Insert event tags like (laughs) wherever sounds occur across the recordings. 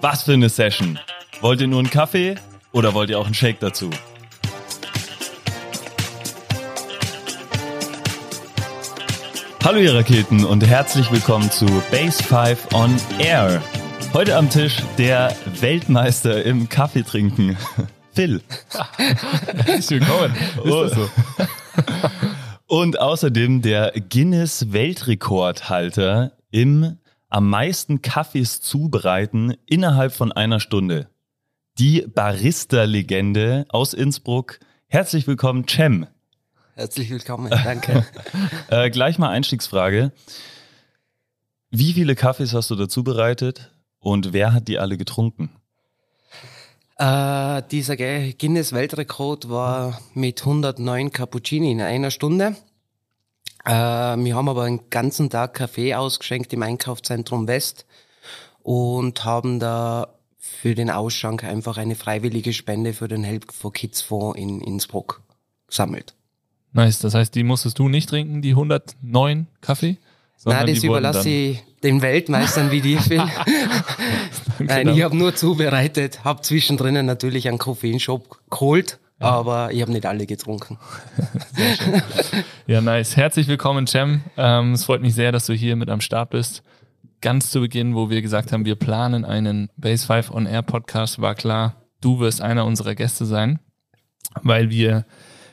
Was für eine Session. Wollt ihr nur einen Kaffee oder wollt ihr auch einen Shake dazu? Hallo ihr Raketen und herzlich willkommen zu Base 5 on Air. Heute am Tisch der Weltmeister im Kaffeetrinken, (laughs) Phil. Herzlich willkommen. Ist das so? Und außerdem der Guinness Weltrekordhalter im am meisten Kaffees zubereiten innerhalb von einer Stunde. Die Barista-Legende aus Innsbruck. Herzlich willkommen, Cem. Herzlich willkommen, danke. (laughs) äh, gleich mal Einstiegsfrage. Wie viele Kaffees hast du dazu bereitet und wer hat die alle getrunken? Äh, dieser Guinness Weltrekord war mit 109 Cappuccini in einer Stunde. Äh, wir haben aber einen ganzen Tag Kaffee ausgeschenkt im Einkaufszentrum West und haben da für den Ausschank einfach eine freiwillige Spende für den Help for Kids Fonds in Innsbruck gesammelt. Nice, das heißt, die musstest du nicht trinken, die 109 Kaffee? Nein, das überlasse ich den Weltmeistern wie dir, Phil. (laughs) Nein, ich habe nur zubereitet, habe zwischendrin natürlich einen Koffeinshop geholt. Aber ich habe nicht alle getrunken. (laughs) Sehr schön. ja, nice. Herzlich willkommen, Cem. Ähm, es freut mich sehr, dass du hier mit am Start bist. Ganz zu Beginn, wo wir gesagt haben, wir planen einen Base 5 On Air Podcast, war klar, du wirst einer unserer Gäste sein, weil wir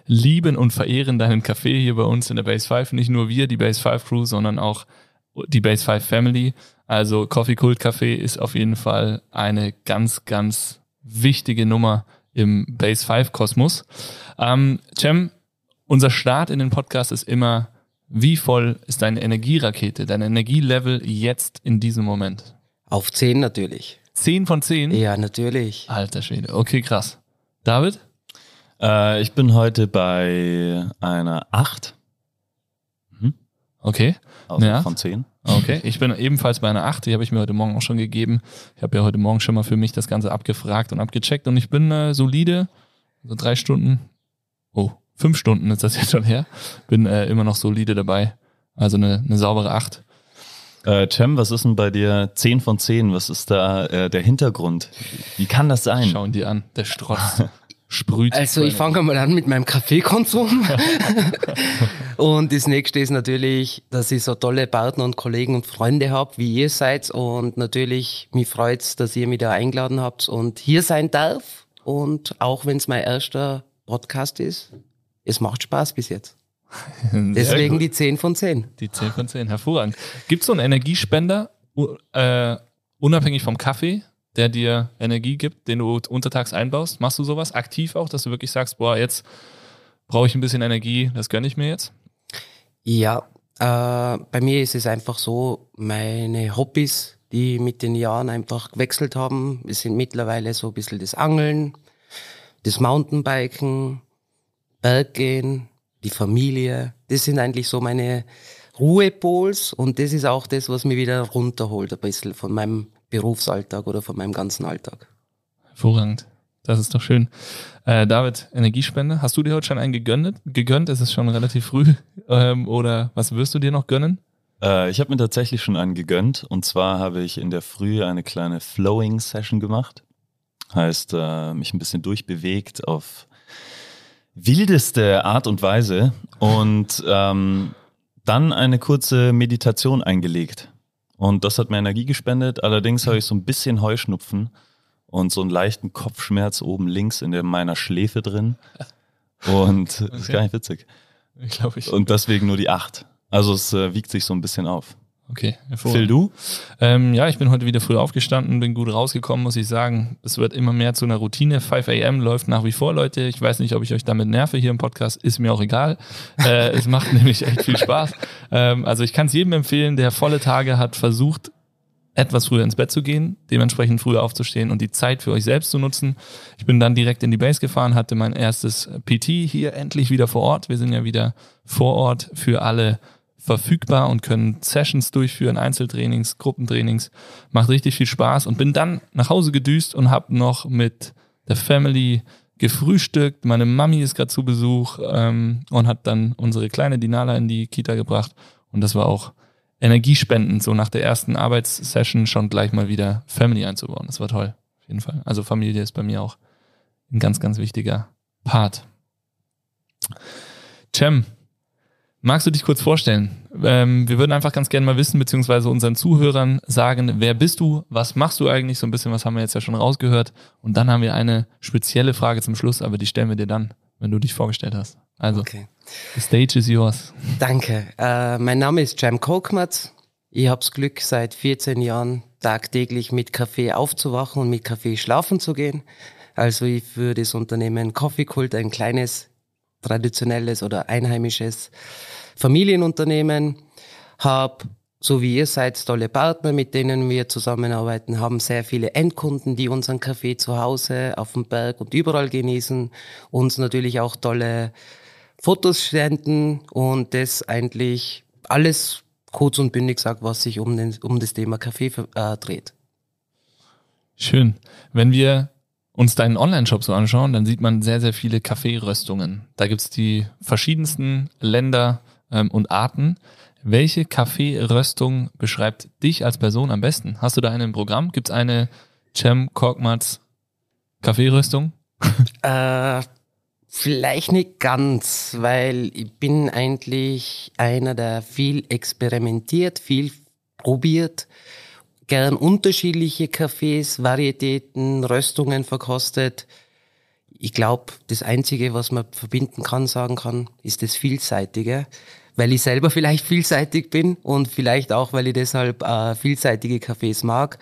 lieben und verehren deinen Kaffee hier bei uns in der Base 5. Nicht nur wir, die Base 5 Crew, sondern auch die Base 5 Family. Also Coffee Cult Café ist auf jeden Fall eine ganz, ganz wichtige Nummer im Base 5 Kosmos. Ähm, Cem, unser Start in den Podcast ist immer, wie voll ist deine Energierakete, dein Energielevel jetzt in diesem Moment? Auf 10 natürlich. 10 von 10? Ja, natürlich. Alter Schwede. Okay, krass. David? Äh, ich bin heute bei einer 8. Okay. Also ja. von 10. Okay, ich bin ebenfalls bei einer 8, die habe ich mir heute Morgen auch schon gegeben. Ich habe ja heute Morgen schon mal für mich das Ganze abgefragt und abgecheckt und ich bin äh, solide, so drei Stunden, oh, fünf Stunden ist das jetzt schon her, bin äh, immer noch solide dabei. Also eine, eine saubere 8. Äh, Cem, was ist denn bei dir 10 von 10? Was ist da äh, der Hintergrund? Wie kann das sein? Schauen die an, der Strotz. (laughs) sprüht. Also ich fange mal an mit meinem Kaffeekonsum. (laughs) und das nächste ist natürlich, dass ich so tolle Partner und Kollegen und Freunde habe, wie ihr seid. Und natürlich, mich freut's, dass ihr mich da eingeladen habt und hier sein darf. Und auch wenn es mein erster Podcast ist, es macht Spaß bis jetzt. Deswegen die 10 von 10. Die 10 von 10, hervorragend. Gibt es so einen Energiespender, äh, unabhängig vom Kaffee? Der dir Energie gibt, den du untertags einbaust? Machst du sowas aktiv auch, dass du wirklich sagst, boah, jetzt brauche ich ein bisschen Energie, das gönne ich mir jetzt? Ja, äh, bei mir ist es einfach so, meine Hobbys, die mit den Jahren einfach gewechselt haben, es sind mittlerweile so ein bisschen das Angeln, das Mountainbiken, Berggehen, die Familie. Das sind eigentlich so meine Ruhepols und das ist auch das, was mich wieder runterholt ein bisschen von meinem Berufsalltag oder von meinem ganzen Alltag. Hervorragend. Das ist doch schön. Äh, David, Energiespende, hast du dir heute schon einen gegönnt? gegönnt? Es ist schon relativ früh. (laughs) Ähm, oder was wirst du dir noch gönnen? Äh, ich habe mir tatsächlich schon einen gegönnt. Und zwar habe ich in der Früh eine kleine Flowing-Session gemacht. Heißt, äh, mich ein bisschen durchbewegt auf wildeste Art und Weise. Und ähm, dann eine kurze Meditation eingelegt. Und das hat mir Energie gespendet. Allerdings habe ich so ein bisschen Heuschnupfen und so einen leichten Kopfschmerz oben links in der, meiner Schläfe drin. Und okay. ist gar nicht witzig. Ich glaube ich. Und deswegen nur die acht. Also es äh, wiegt sich so ein bisschen auf. Okay, Phil, du? Ähm, ja, ich bin heute wieder früh aufgestanden, bin gut rausgekommen, muss ich sagen. Es wird immer mehr zu einer Routine. 5 a.m. läuft nach wie vor, Leute. Ich weiß nicht, ob ich euch damit nerve hier im Podcast. Ist mir auch egal. äh, (laughs) es macht nämlich echt viel Spaß. Ähm, also ich kann es jedem empfehlen, der volle Tage hat, versucht etwas früher ins Bett zu gehen, dementsprechend früher aufzustehen und die Zeit für euch selbst zu nutzen. Ich bin dann direkt in die Base gefahren, hatte mein erstes PT hier endlich wieder vor Ort. Wir sind ja wieder vor Ort für alle verfügbar und können Sessions durchführen, Einzeltrainings, Gruppentrainings. Macht richtig viel Spaß und bin dann nach Hause gedüst und habe noch mit der Family gefrühstückt. Meine Mami ist gerade zu Besuch ähm, und hat dann unsere kleine Dinala in die Kita gebracht. Und das war auch energiespendend, so nach der ersten Arbeitssession schon gleich mal wieder Family einzubauen. Das war toll, auf jeden Fall. Also Familie ist bei mir auch ein ganz, ganz wichtiger Part. Cem, magst du dich kurz vorstellen? Ähm, wir würden einfach ganz gerne mal wissen, beziehungsweise unseren Zuhörern sagen, wer bist du, was machst du eigentlich, so ein bisschen, was haben wir jetzt ja schon rausgehört. Und dann haben wir eine spezielle Frage zum Schluss, aber die stellen wir dir dann, wenn du dich vorgestellt hast. Also, okay. the stage is yours. Danke. Äh, mein Name ist Jam Kolkmatz. Ich habe das Glück, seit 14 Jahren tagtäglich mit Kaffee aufzuwachen und mit Kaffee schlafen zu gehen. Also ich für das Unternehmen Coffee Cult ein kleines traditionelles oder einheimisches Familienunternehmen, habe so wie ihr seid, tolle Partner, mit denen wir zusammenarbeiten, haben sehr viele Endkunden, die unseren Kaffee zu Hause, auf dem Berg und überall genießen, uns natürlich auch tolle Fotos senden und das eigentlich alles kurz und bündig sagt, was sich um, den, um das Thema Kaffee äh, dreht. Schön. Wenn wir uns deinen Online-Shop so anschauen, dann sieht man sehr, sehr viele Kaffeeröstungen. Da gibt's die verschiedensten Länder ähm, und Arten. Welche Kaffeeröstung beschreibt dich als Person am besten? Hast du da eine im Programm? Gibt's eine Cem Korkmaz Kaffeeröstung? (laughs) Äh, vielleicht nicht ganz, weil ich bin eigentlich einer, der viel experimentiert, viel probiert gern unterschiedliche Kaffees, Varietäten, Röstungen verkostet. Ich glaube, das Einzige, was man verbinden kann, sagen kann, ist das Vielseitige, weil ich selber (laughs) vielleicht vielseitig bin und vielleicht auch, weil ich deshalb äh, vielseitige Kaffees mag.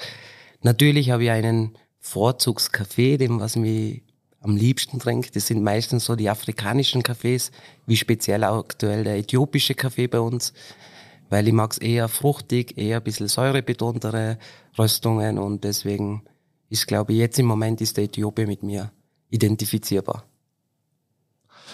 Natürlich habe ich einen Vorzugskaffee, dem was mir am liebsten trinkt. Das sind meistens so die afrikanischen Kaffees, wie speziell aktuell der äthiopische Kaffee bei uns weil ich mag es eher fruchtig, eher ein bisschen säurebetontere Röstungen und deswegen ist, glaube ich, jetzt im Moment ist der Äthiopier mit mir identifizierbar.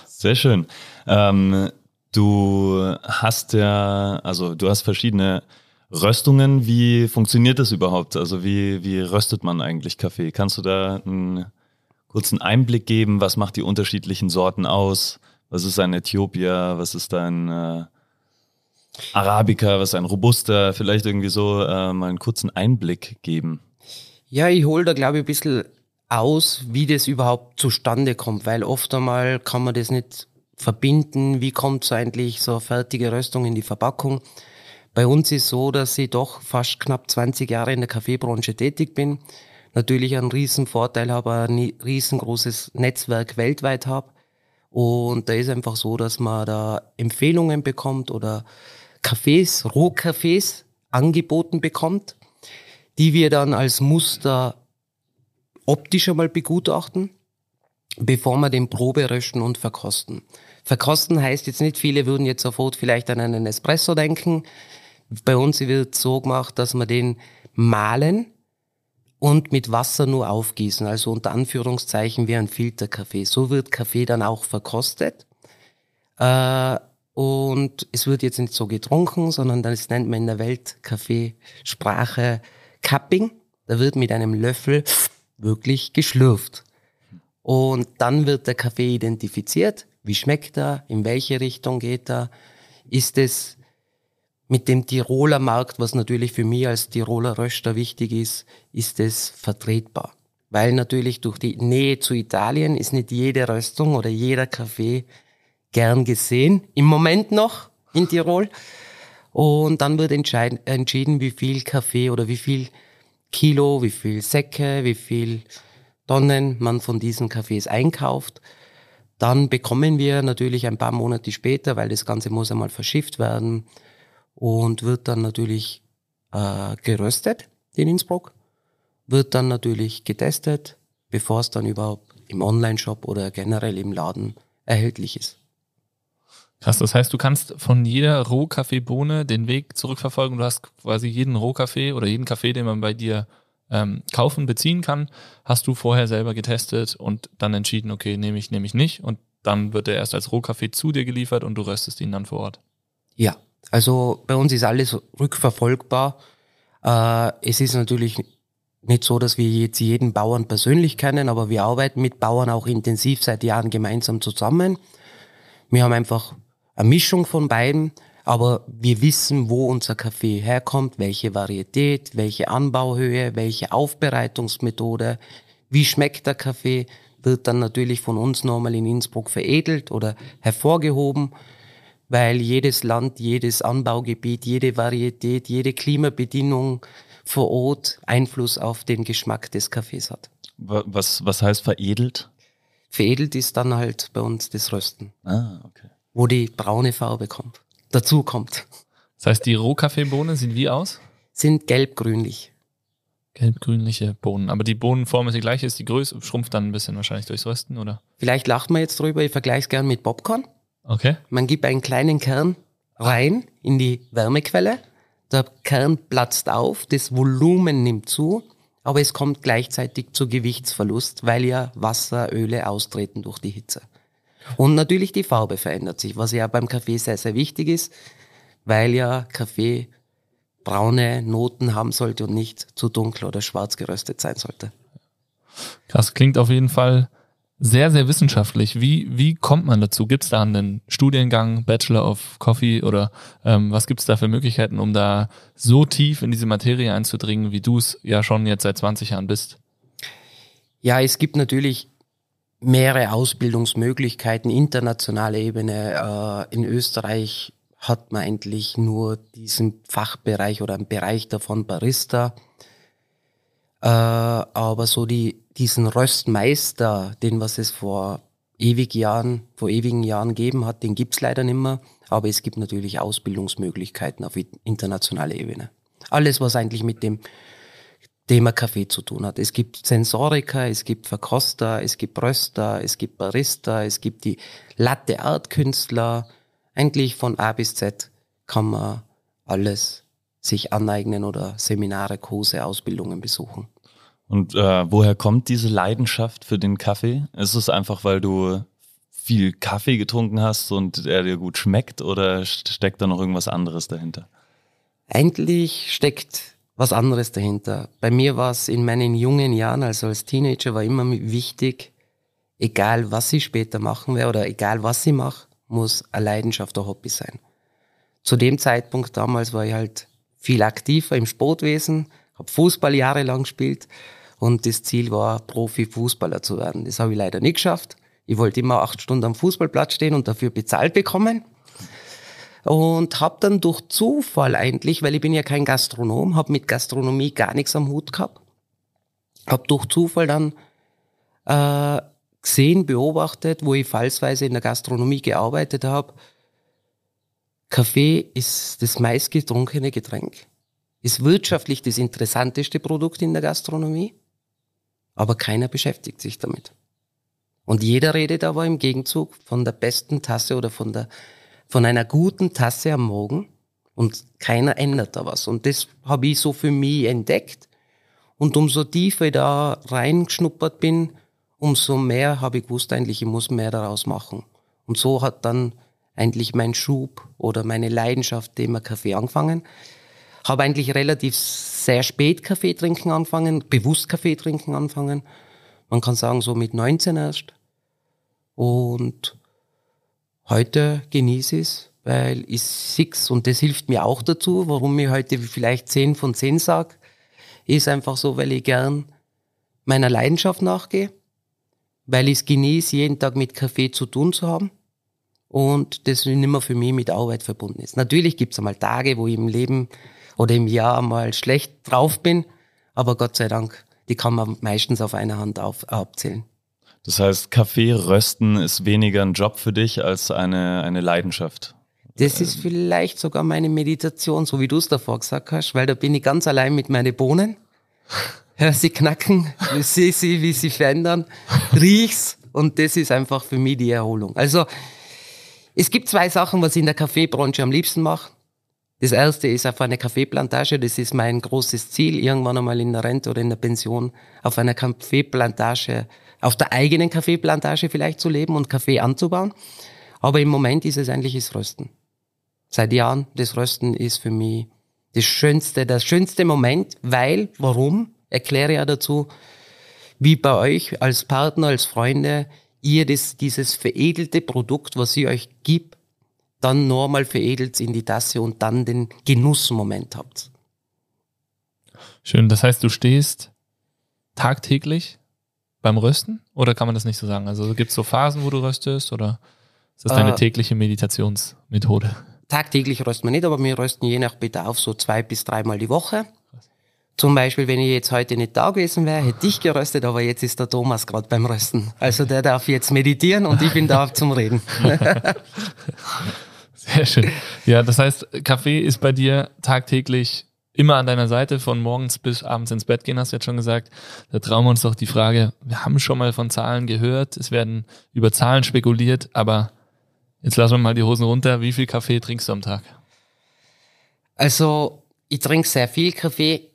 Sehr schön. Ähm, du hast ja, also du hast verschiedene Röstungen. Wie funktioniert das überhaupt? Also wie, wie röstet man eigentlich Kaffee? Kannst du da einen kurzen Einblick geben? Was macht die unterschiedlichen Sorten aus? Was ist ein Äthiopier? Was ist ein äh, Arabica, was ein Robuster, vielleicht irgendwie so äh, mal einen kurzen Einblick geben? Ja, ich hole da glaube ich ein bisschen aus, wie das überhaupt zustande kommt, weil oft einmal kann man das nicht verbinden, wie kommt so eigentlich so eine fertige Röstung in die Verpackung. Bei uns ist so, dass ich doch fast knapp 20 Jahre in der Kaffeebranche tätig bin. Natürlich einen riesen Vorteil habe, ein riesengroßes Netzwerk weltweit habe. Und da ist einfach so, dass man da Empfehlungen bekommt oder Cafés, Rohcafés angeboten bekommt, die wir dann als Muster optisch einmal begutachten, bevor wir den Probe rösten und verkosten. Verkosten heißt jetzt nicht, viele würden jetzt sofort vielleicht an einen Espresso denken. Bei uns wird so gemacht, dass wir den mahlen und mit Wasser nur aufgießen, also unter Anführungszeichen wie ein Filterkaffee. So wird Kaffee dann auch verkostet. Äh, und es wird jetzt nicht so getrunken, sondern das nennt man in der Weltkaffeesprache Cupping. Da wird mit einem Löffel wirklich geschlürft. Und dann wird der Kaffee identifiziert. Wie schmeckt er? In welche Richtung geht er? Ist es mit dem Tiroler Markt, was natürlich für mich als Tiroler Röster wichtig ist, ist es vertretbar. Weil natürlich durch die Nähe zu Italien ist nicht jede Röstung oder jeder Kaffee gern gesehen, im Moment noch in Tirol. Und dann wird entschieden, wie viel Kaffee oder wie viel Kilo, wie viel Säcke, wie viel Tonnen man von diesen Kaffees einkauft. Dann bekommen wir natürlich ein paar Monate später, weil das Ganze muss einmal verschifft werden und wird dann natürlich äh, geröstet in Innsbruck, wird dann natürlich getestet, bevor es dann überhaupt im Online-Shop oder generell im Laden erhältlich ist. Krass, das heißt, du kannst von jeder Rohkaffeebohne den Weg zurückverfolgen. Du hast quasi jeden Rohkaffee oder jeden Kaffee, den man bei dir ähm, kaufen, beziehen kann, hast du vorher selber getestet und dann entschieden, okay, nehme ich, nehme ich nicht. Und dann wird er erst als Rohkaffee zu dir geliefert und du röstest ihn dann vor Ort. Ja, also bei uns ist alles rückverfolgbar. Äh, es ist natürlich nicht so, dass wir jetzt jeden Bauern persönlich kennen, aber wir arbeiten mit Bauern auch intensiv seit Jahren gemeinsam zusammen. Wir haben einfach eine Mischung von beiden. Aber wir wissen, wo unser Kaffee herkommt, welche Varietät, welche Anbauhöhe, welche Aufbereitungsmethode, wie schmeckt der Kaffee, wird dann natürlich von uns nochmal in Innsbruck veredelt oder hervorgehoben, weil jedes Land, jedes Anbaugebiet, jede Varietät, jede Klimabedingung vor Ort Einfluss auf den Geschmack des Kaffees hat. Was, was heißt veredelt? Veredelt ist dann halt bei uns das Rösten. Ah, okay. Wo die braune Farbe kommt. Dazu kommt. Das heißt, die Rohkaffeebohnen sehen wie aus? Sind gelb-grünlich. Gelb-grünliche Bohnen. Aber die Bohnenform ist die gleiche, ist die Größe, schrumpft dann ein bisschen wahrscheinlich durchs Rösten, oder? Vielleicht lacht man jetzt drüber, ich vergleiche es gern mit Popcorn. Okay. Man gibt einen kleinen Kern rein in die Wärmequelle. Der Kern platzt auf, das Volumen nimmt zu, aber es kommt gleichzeitig zu Gewichtsverlust, weil ja Wasser, Öle austreten durch die Hitze. Und natürlich die Farbe verändert sich, was ja beim Kaffee sehr, sehr wichtig ist, weil ja Kaffee braune Noten haben sollte und nicht zu dunkel oder schwarz geröstet sein sollte. Krass, klingt auf jeden Fall sehr, sehr wissenschaftlich. Wie, wie kommt man dazu? Gibt es da einen Studiengang, Bachelor of Coffee oder ähm, was gibt es da für Möglichkeiten, um da so tief in diese Materie einzudringen, wie du es ja schon jetzt seit 20 Jahren bist? Ja, es gibt natürlich mehrere Ausbildungsmöglichkeiten, internationale Ebene. Äh, in Österreich hat man eigentlich nur diesen Fachbereich oder einen Bereich davon Barista. Äh, aber so die, diesen Röstmeister, den was es vor ewig Jahren, vor ewigen Jahren gegeben hat, den gibt's leider nicht mehr. Aber es gibt natürlich Ausbildungsmöglichkeiten auf internationaler Ebene. Alles, was eigentlich mit dem Thema Kaffee zu tun hat. Es gibt Sensoriker, es gibt Verkoster, es gibt Röster, es gibt Barista, es gibt die Latte Art Künstler. Eigentlich von A bis Z kann man alles sich aneignen oder Seminare, Kurse, Ausbildungen besuchen. Und äh, woher kommt diese Leidenschaft für den Kaffee? Ist es einfach, weil du viel Kaffee getrunken hast und er dir gut schmeckt oder steckt da noch irgendwas anderes dahinter? Eigentlich steckt was anderes dahinter. Bei mir war es in meinen jungen Jahren, also als Teenager, war immer wichtig, egal was ich später machen werde oder egal was ich mache, muss eine Leidenschaft ein Hobby sein. Zu dem Zeitpunkt damals war ich halt viel aktiver im Sportwesen, habe Fußball jahrelang gespielt und das Ziel war, Profifußballer zu werden. Das habe ich leider nicht geschafft. Ich wollte immer acht Stunden am Fußballplatz stehen und dafür bezahlt bekommen und habe dann durch Zufall eigentlich, weil ich bin ja kein Gastronom, habe mit Gastronomie gar nichts am Hut gehabt, habe durch Zufall dann äh, gesehen, beobachtet, wo ich fallsweise in der Gastronomie gearbeitet habe, Kaffee ist das meistgetrunkene Getränk, ist wirtschaftlich das interessanteste Produkt in der Gastronomie, aber keiner beschäftigt sich damit. Und jeder redet aber im Gegenzug von der besten Tasse oder von der von einer guten Tasse am Morgen und keiner ändert da was. Und das habe ich so für mich entdeckt. Und umso tiefer ich da reingeschnuppert bin, umso mehr habe ich gewusst, eigentlich, ich muss mehr daraus machen. Und so hat dann eigentlich mein Schub oder meine Leidenschaft Thema Kaffee angefangen. Habe eigentlich relativ sehr spät Kaffee trinken angefangen, bewusst Kaffee trinken angefangen. Man kann sagen, so mit 19 erst. Und Heute genieße ich es, weil ich six und das hilft mir auch dazu, warum ich heute vielleicht zehn von zehn sage, ist einfach so, weil ich gern meiner Leidenschaft nachgehe, weil ich es genieße, jeden Tag mit Kaffee zu tun zu haben und das nicht mehr für mich mit Arbeit verbunden ist. Natürlich gibt es einmal Tage, wo ich im Leben oder im Jahr mal schlecht drauf bin, aber Gott sei Dank, die kann man meistens auf einer Hand auf, abzählen. Das heißt, Kaffee rösten ist weniger ein Job für dich als eine, eine Leidenschaft. Das ist vielleicht sogar meine Meditation, so wie du es davor gesagt hast, weil da bin ich ganz allein mit meinen Bohnen. (laughs) Hör sie knacken, sehe sie, wie sie verändern, riech's und das ist einfach für mich die Erholung. Also es gibt zwei Sachen, was ich in der Kaffeebranche am liebsten mache. Das erste ist auf einer Kaffeeplantage, das ist mein großes Ziel, irgendwann einmal in der Rente oder in der Pension auf einer Kaffeeplantage auf der eigenen Kaffeeplantage vielleicht zu leben und Kaffee anzubauen. Aber im Moment ist es eigentlich das Rösten. Seit Jahren, das Rösten ist für mich das schönste, der schönste Moment, weil, warum? Erkläre ja dazu, wie bei euch als Partner, als Freunde, ihr das, dieses veredelte Produkt, was sie euch gibt, dann normal veredelt in die Tasse und dann den Genussmoment habt. Schön. Das heißt, du stehst tagtäglich beim Rösten oder kann man das nicht so sagen? Also gibt es so Phasen, wo du röstest oder ist das deine Äh, tägliche Meditationsmethode? Tagtäglich rösten wir nicht, aber wir rösten je nach Bedarf so zwei bis dreimal die Woche. Zum Beispiel, wenn ich jetzt heute nicht da gewesen wäre, hätte ich geröstet, aber jetzt ist der Thomas gerade beim Rösten. Also der darf jetzt meditieren und ich bin da (laughs) zum Reden. Sehr schön. Ja, das heißt, Kaffee ist bei dir tagtäglich immer an deiner Seite, von morgens bis abends ins Bett gehen, hast du jetzt schon gesagt. Da trauen wir uns doch die Frage, wir haben schon mal von Zahlen gehört, es werden über Zahlen spekuliert, aber jetzt lassen wir mal die Hosen runter. Wie viel Kaffee trinkst du am Tag? Also, ich trinke sehr viel Kaffee.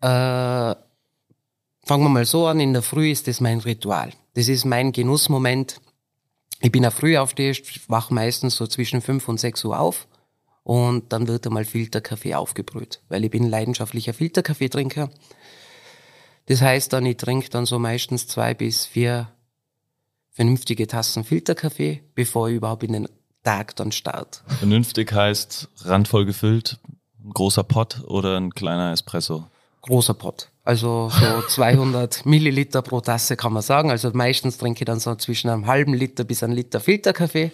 Äh, fangen wir mal so an, in der Früh ist das mein Ritual. Das ist mein Genussmoment. Ich bin ein Frühaufsteher, ich wach meistens so zwischen 5 und 6 Uhr auf und dann wird einmal Filterkaffee aufgebrüht, weil ich bin leidenschaftlicher Filterkaffeetrinker. Das heißt dann, ich trinke dann so meistens zwei bis vier vernünftige Tassen Filterkaffee, bevor ich überhaupt in den Tag dann starte. Vernünftig heißt randvoll gefüllt, ein großer Pott oder ein kleiner Espresso. großer Pott. Also so (laughs) 200 Milliliter pro Tasse kann man sagen. Also meistens trinke ich dann so zwischen einem halben Liter bis einem Liter Filterkaffee.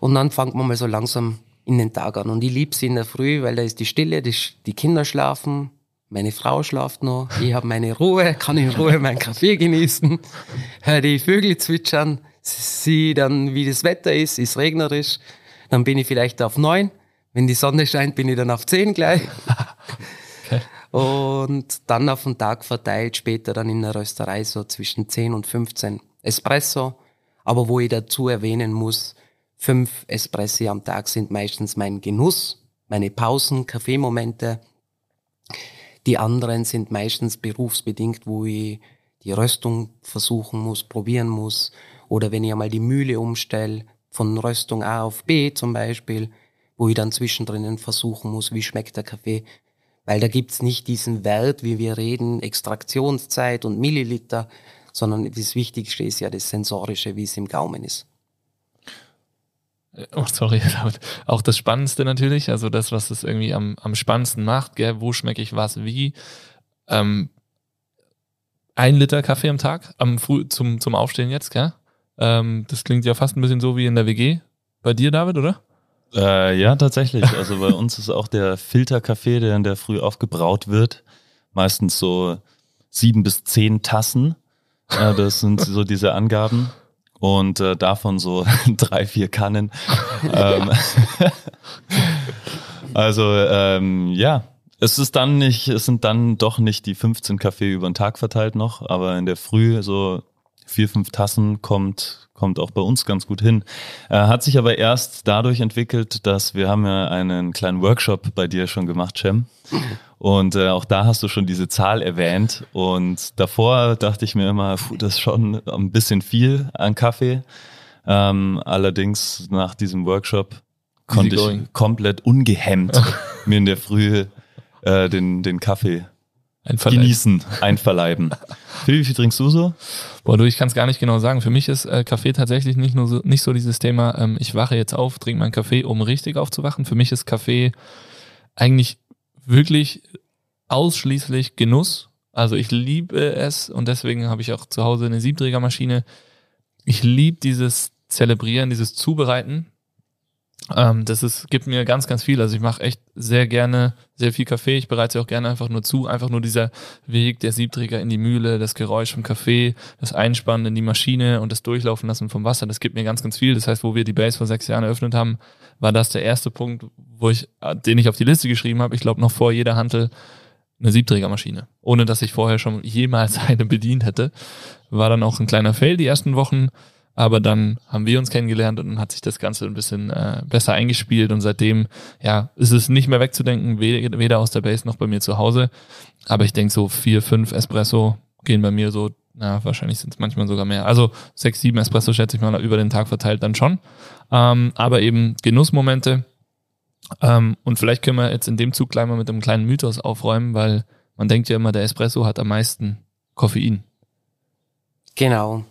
Und dann fängt man mal so langsam in den Tag an. Und ich lieb's in der Früh, weil da ist die Stille, die, die Kinder schlafen, meine Frau schlaft noch, ich habe meine Ruhe, kann in Ruhe meinen Kaffee genießen, höre die Vögel zwitschern, sehe dann, wie das Wetter ist, ist regnerisch, dann bin ich vielleicht auf neun. Wenn die Sonne scheint, bin ich dann auf zehn gleich. Und dann auf den Tag verteilt, später dann in der Rösterei so zwischen 10 und 15 Espresso. Aber wo ich dazu erwähnen muss, fünf Espressi am Tag sind meistens mein Genuss, meine Pausen, Kaffeemomente. Die anderen sind meistens berufsbedingt, wo ich die Röstung versuchen muss, probieren muss. Oder wenn ich einmal die Mühle umstelle, von Röstung A auf B zum Beispiel, wo ich dann zwischendrin versuchen muss, wie schmeckt der Kaffee. Weil da gibt's nicht diesen Wert, wie wir reden, Extraktionszeit und Milliliter, sondern das Wichtigste ist ja das Sensorische, wie es im Gaumen ist. Oh, sorry. (laughs) Auch das Spannendste natürlich, also das, was es irgendwie am, am spannendsten macht, gell? wo schmecke ich was wie. Ähm, ein Liter Kaffee am Tag am Früh zum, zum Aufstehen jetzt, gell? Ähm, das klingt ja fast ein bisschen so wie in der WG. Bei dir, David, oder? Äh, ja, tatsächlich. Also bei uns ist auch der Filterkaffee, der in der Früh aufgebraut wird. Meistens so sieben bis zehn Tassen. Äh, das sind so diese Angaben. Und äh, davon so (laughs) drei, vier Kannen. (laughs) ähm, (laughs) also ähm, ja, es ist dann nicht, es sind dann doch nicht die 15 Kaffee über den Tag verteilt noch, aber in der Früh so vier, fünf Tassen kommt, kommt auch bei uns ganz gut hin. Äh, hat sich aber erst dadurch entwickelt, dass wir haben ja einen kleinen Workshop bei dir schon gemacht, Cem. Und äh, auch da hast du schon diese Zahl erwähnt. Und davor dachte ich mir immer, puh, das ist schon ein bisschen viel an Kaffee. Ähm, allerdings nach diesem Workshop konnte ich komplett ungehemmt (laughs) mir in der Früh äh, den, den Kaffee Ein Verleih. genießen, einverleiben. (laughs) Phil, wie viel trinkst du so? Boah, du, ich kann es gar nicht genau sagen. Für mich ist äh, Kaffee tatsächlich nicht nur so, nicht so dieses Thema, ähm, ich wache jetzt auf, trinke meinen Kaffee, um richtig aufzuwachen. Für mich ist Kaffee eigentlich wirklich ausschließlich Genuss. Also ich liebe es und deswegen habe ich auch zu Hause eine Siebträgermaschine. Ich liebe dieses Zelebrieren, dieses Zubereiten. Ähm, das ist, gibt mir ganz, ganz viel. Also ich mache echt sehr gerne sehr viel Kaffee. Ich bereite auch gerne einfach nur zu. Einfach nur dieser Weg der Siebträger in die Mühle, das Geräusch vom Kaffee, das Einspannen in die Maschine und das Durchlaufen lassen vom Wasser. Das gibt mir ganz, ganz viel. Das heißt, wo wir die Base vor sechs Jahren eröffnet haben, war das der erste Punkt, wo ich, äh, den ich auf die Liste geschrieben habe. Ich glaube noch vor jeder Handel eine Siebträgermaschine. Ohne dass ich vorher schon jemals (laughs) eine bedient hätte. War dann auch ein kleiner Fail die ersten Wochen. Aber dann haben wir uns kennengelernt und dann hat sich das Ganze ein bisschen äh, besser eingespielt und seitdem, ja, ist es nicht mehr wegzudenken, weder, weder aus der Base noch bei mir zu Hause. Aber ich denke so vier, fünf Espresso gehen bei mir so, na, wahrscheinlich sind es manchmal sogar mehr. Also sechs, sieben Espresso schätze ich mal über den Tag verteilt dann schon. Ähm, aber eben Genussmomente. Ähm, und vielleicht können wir jetzt in dem Zug gleich mal mit einem kleinen Mythos aufräumen, weil man denkt ja immer, der Espresso hat am meisten Koffein. Genau.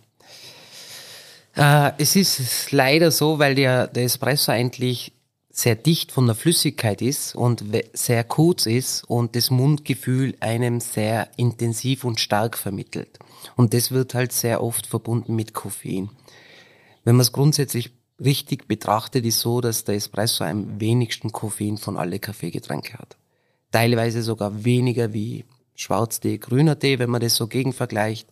Äh, es ist leider so, weil der, der Espresso eigentlich sehr dicht von der Flüssigkeit ist und sehr kurz ist und das Mundgefühl einem sehr intensiv und stark vermittelt. Und das wird halt sehr oft verbunden mit Koffein. Wenn man es grundsätzlich richtig betrachtet, ist so, dass der Espresso am wenigsten Koffein von alle Kaffeegetränke hat. Teilweise sogar weniger wie Schwarztee, grüner Tee, wenn man das so gegenvergleicht,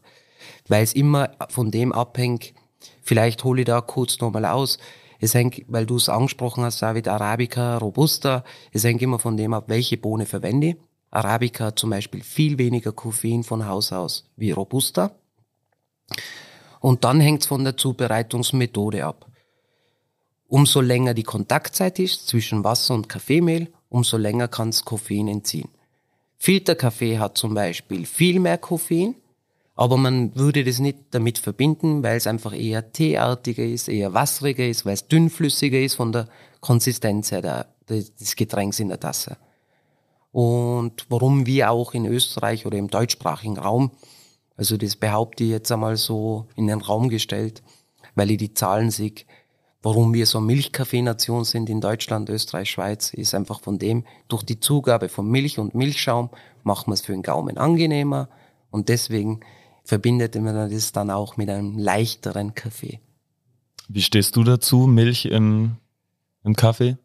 weil es immer von dem abhängt, vielleicht hole ich da kurz nochmal aus, es hängt, weil du es angesprochen hast, David, Arabica, Robusta, es hängt immer von dem ab, welche Bohne verwende. Arabica hat zum Beispiel viel weniger Koffein von Haus aus wie Robusta. Und dann hängt es von der Zubereitungsmethode ab. Umso länger die Kontaktzeit ist zwischen Wasser und Kaffeemehl, umso länger kann es Koffein entziehen. Filterkaffee hat zum Beispiel viel mehr Koffein, aber man würde das nicht damit verbinden, weil es einfach eher teeartiger ist, eher wasseriger ist, weil es dünnflüssiger ist von der Konsistenz her des Getränks in der Tasse. Und warum wir auch in Österreich oder im deutschsprachigen Raum, also das behaupte ich jetzt einmal so in den Raum gestellt, weil ich die Zahlen sehe, warum wir so Milchkaffeenation sind in Deutschland, Österreich, Schweiz, ist einfach von dem, durch die Zugabe von Milch und Milchschaum machen wir es für den Gaumen angenehmer und deswegen verbindet man das dann auch mit einem leichteren Kaffee. Wie stehst du dazu, Milch im, im Kaffee?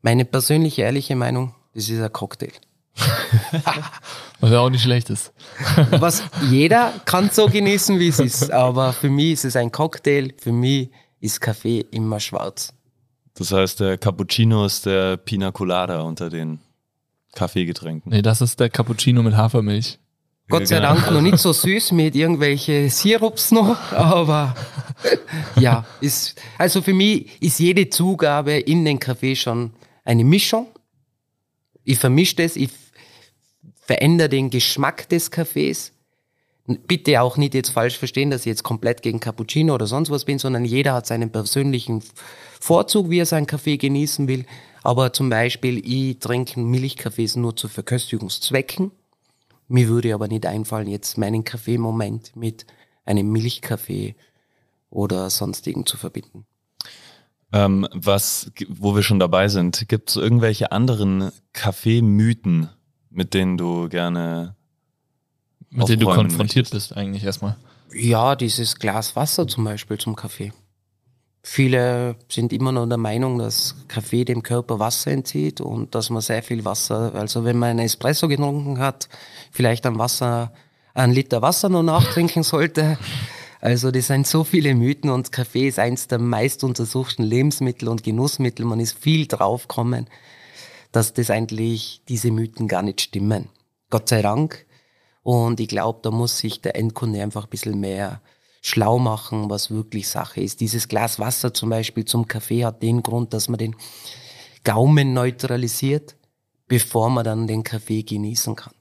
Meine persönliche, ehrliche Meinung, das ist ein Cocktail. (laughs) Was ja auch nicht schlecht ist. (laughs) Was jeder kann so genießen, wie es ist. Aber für mich ist es ein Cocktail. Für mich ist Kaffee immer schwarz. Das heißt, der Cappuccino ist der Pina Colada unter den Kaffeegetränken. Nee, das ist der Cappuccino mit Hafermilch. Gott sei Dank noch nicht so süß mit irgendwelche Sirups noch, aber ja, ist, also für mich ist jede Zugabe in den Kaffee schon eine Mischung. Ich vermische das, ich verändere den Geschmack des Kaffees. Bitte auch nicht jetzt falsch verstehen, dass ich jetzt komplett gegen Cappuccino oder sonst was bin, sondern jeder hat seinen persönlichen Vorzug, wie er seinen Kaffee genießen will. Aber zum Beispiel, ich trinke Milchkaffees nur zu Verköstigungszwecken mir würde aber nicht einfallen, jetzt meinen Kaffeemoment mit einem Milchkaffee oder sonstigen zu verbinden. Ähm, was, wo wir schon dabei sind, gibt es irgendwelche anderen Kaffeemythen, mit denen du gerne mit denen du konfrontiert möchtest? bist eigentlich erstmal? Ja, dieses Glas Wasser zum Beispiel zum Kaffee. Viele sind immer noch der Meinung, dass Kaffee dem Körper Wasser entzieht und dass man sehr viel Wasser, also wenn man einen Espresso getrunken hat, vielleicht ein Wasser, ein Liter Wasser noch nachtrinken (laughs) sollte. Also das sind so viele Mythen und Kaffee ist eins der meist untersuchten Lebensmittel und Genussmittel. Man ist viel draufgekommen, dass das eigentlich diese Mythen gar nicht stimmen. Gott sei Dank. Und ich glaube, da muss sich der Endkunde einfach ein bisschen mehr schlau machen, was wirklich Sache ist. Dieses Glas Wasser zum Beispiel zum Kaffee hat den Grund, dass man den Gaumen neutralisiert, bevor man dann den Kaffee genießen kann.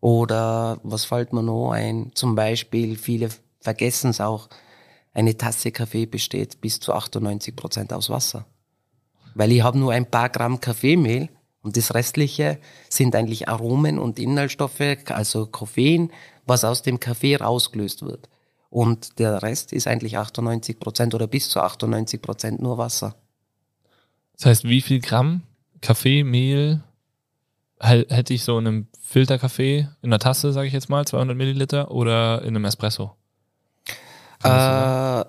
Oder was fällt mir noch ein? Zum Beispiel, viele vergessen es auch, eine Tasse Kaffee besteht bis zu 98 Prozent aus Wasser. Weil ich habe nur ein paar Gramm Kaffeemehl und das restliche sind eigentlich Aromen und Inhaltsstoffe, also Koffein, was aus dem Kaffee rausgelöst wird. Und der Rest ist eigentlich 98 Prozent oder bis zu 98 Prozent nur Wasser. Das heißt, wie viel Gramm Kaffeemehl hätte ich so in einem Filterkaffee in einer Tasse, sage ich jetzt mal, 200 Milliliter oder in einem Espresso? Äh,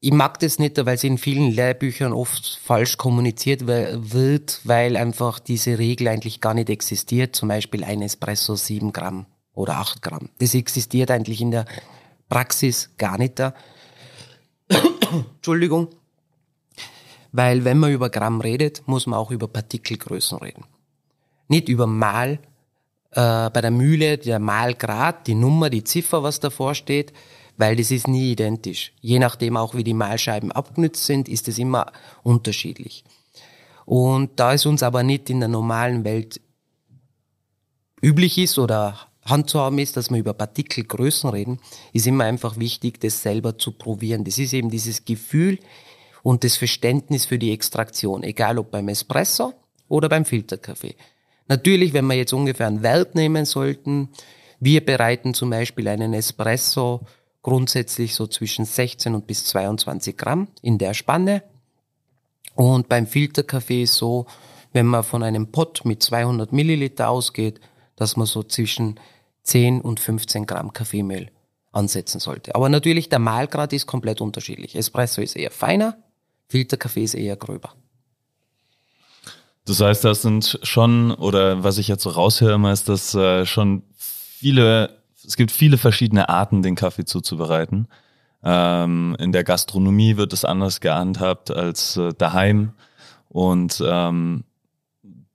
ich mag das nicht, weil es in vielen Lehrbüchern oft falsch kommuniziert wird, weil einfach diese Regel eigentlich gar nicht existiert. Zum Beispiel ein Espresso 7 Gramm oder 8 Gramm. Das existiert eigentlich in der Praxis gar nicht da. (coughs) Entschuldigung. Weil wenn man über Gramm redet, muss man auch über Partikelgrößen reden. Nicht über Mal, äh, bei der Mühle, der Malgrad, die Nummer, die Ziffer, was davor steht, weil das ist nie identisch. Je nachdem auch, wie die Malscheiben abgenützt sind, ist es immer unterschiedlich. Und da es uns aber nicht in der normalen Welt üblich ist oder handzuhaben ist, dass wir über Partikelgrößen reden, ist immer einfach wichtig, das selber zu probieren. Das ist eben dieses Gefühl und das Verständnis für die Extraktion, egal ob beim Espresso oder beim Filterkaffee. Natürlich, wenn wir jetzt ungefähr einen Wert nehmen sollten, wir bereiten zum Beispiel einen Espresso grundsätzlich so zwischen 16 und bis 22 Gramm in der Spanne. Und beim Filterkaffee ist so, wenn man von einem Pot mit 200 Milliliter ausgeht, dass man so zwischen 10 und 15 Gramm Kaffeemehl ansetzen sollte. Aber natürlich, der Mahlgrad ist komplett unterschiedlich. Espresso ist eher feiner, Filterkaffee ist eher gröber. Das heißt, das sind schon, oder was ich jetzt so raushöre immer, ist, dass äh, schon viele, es gibt viele verschiedene Arten, den Kaffee zuzubereiten. Ähm, in der Gastronomie wird es anders gehandhabt als äh, daheim. Und ähm,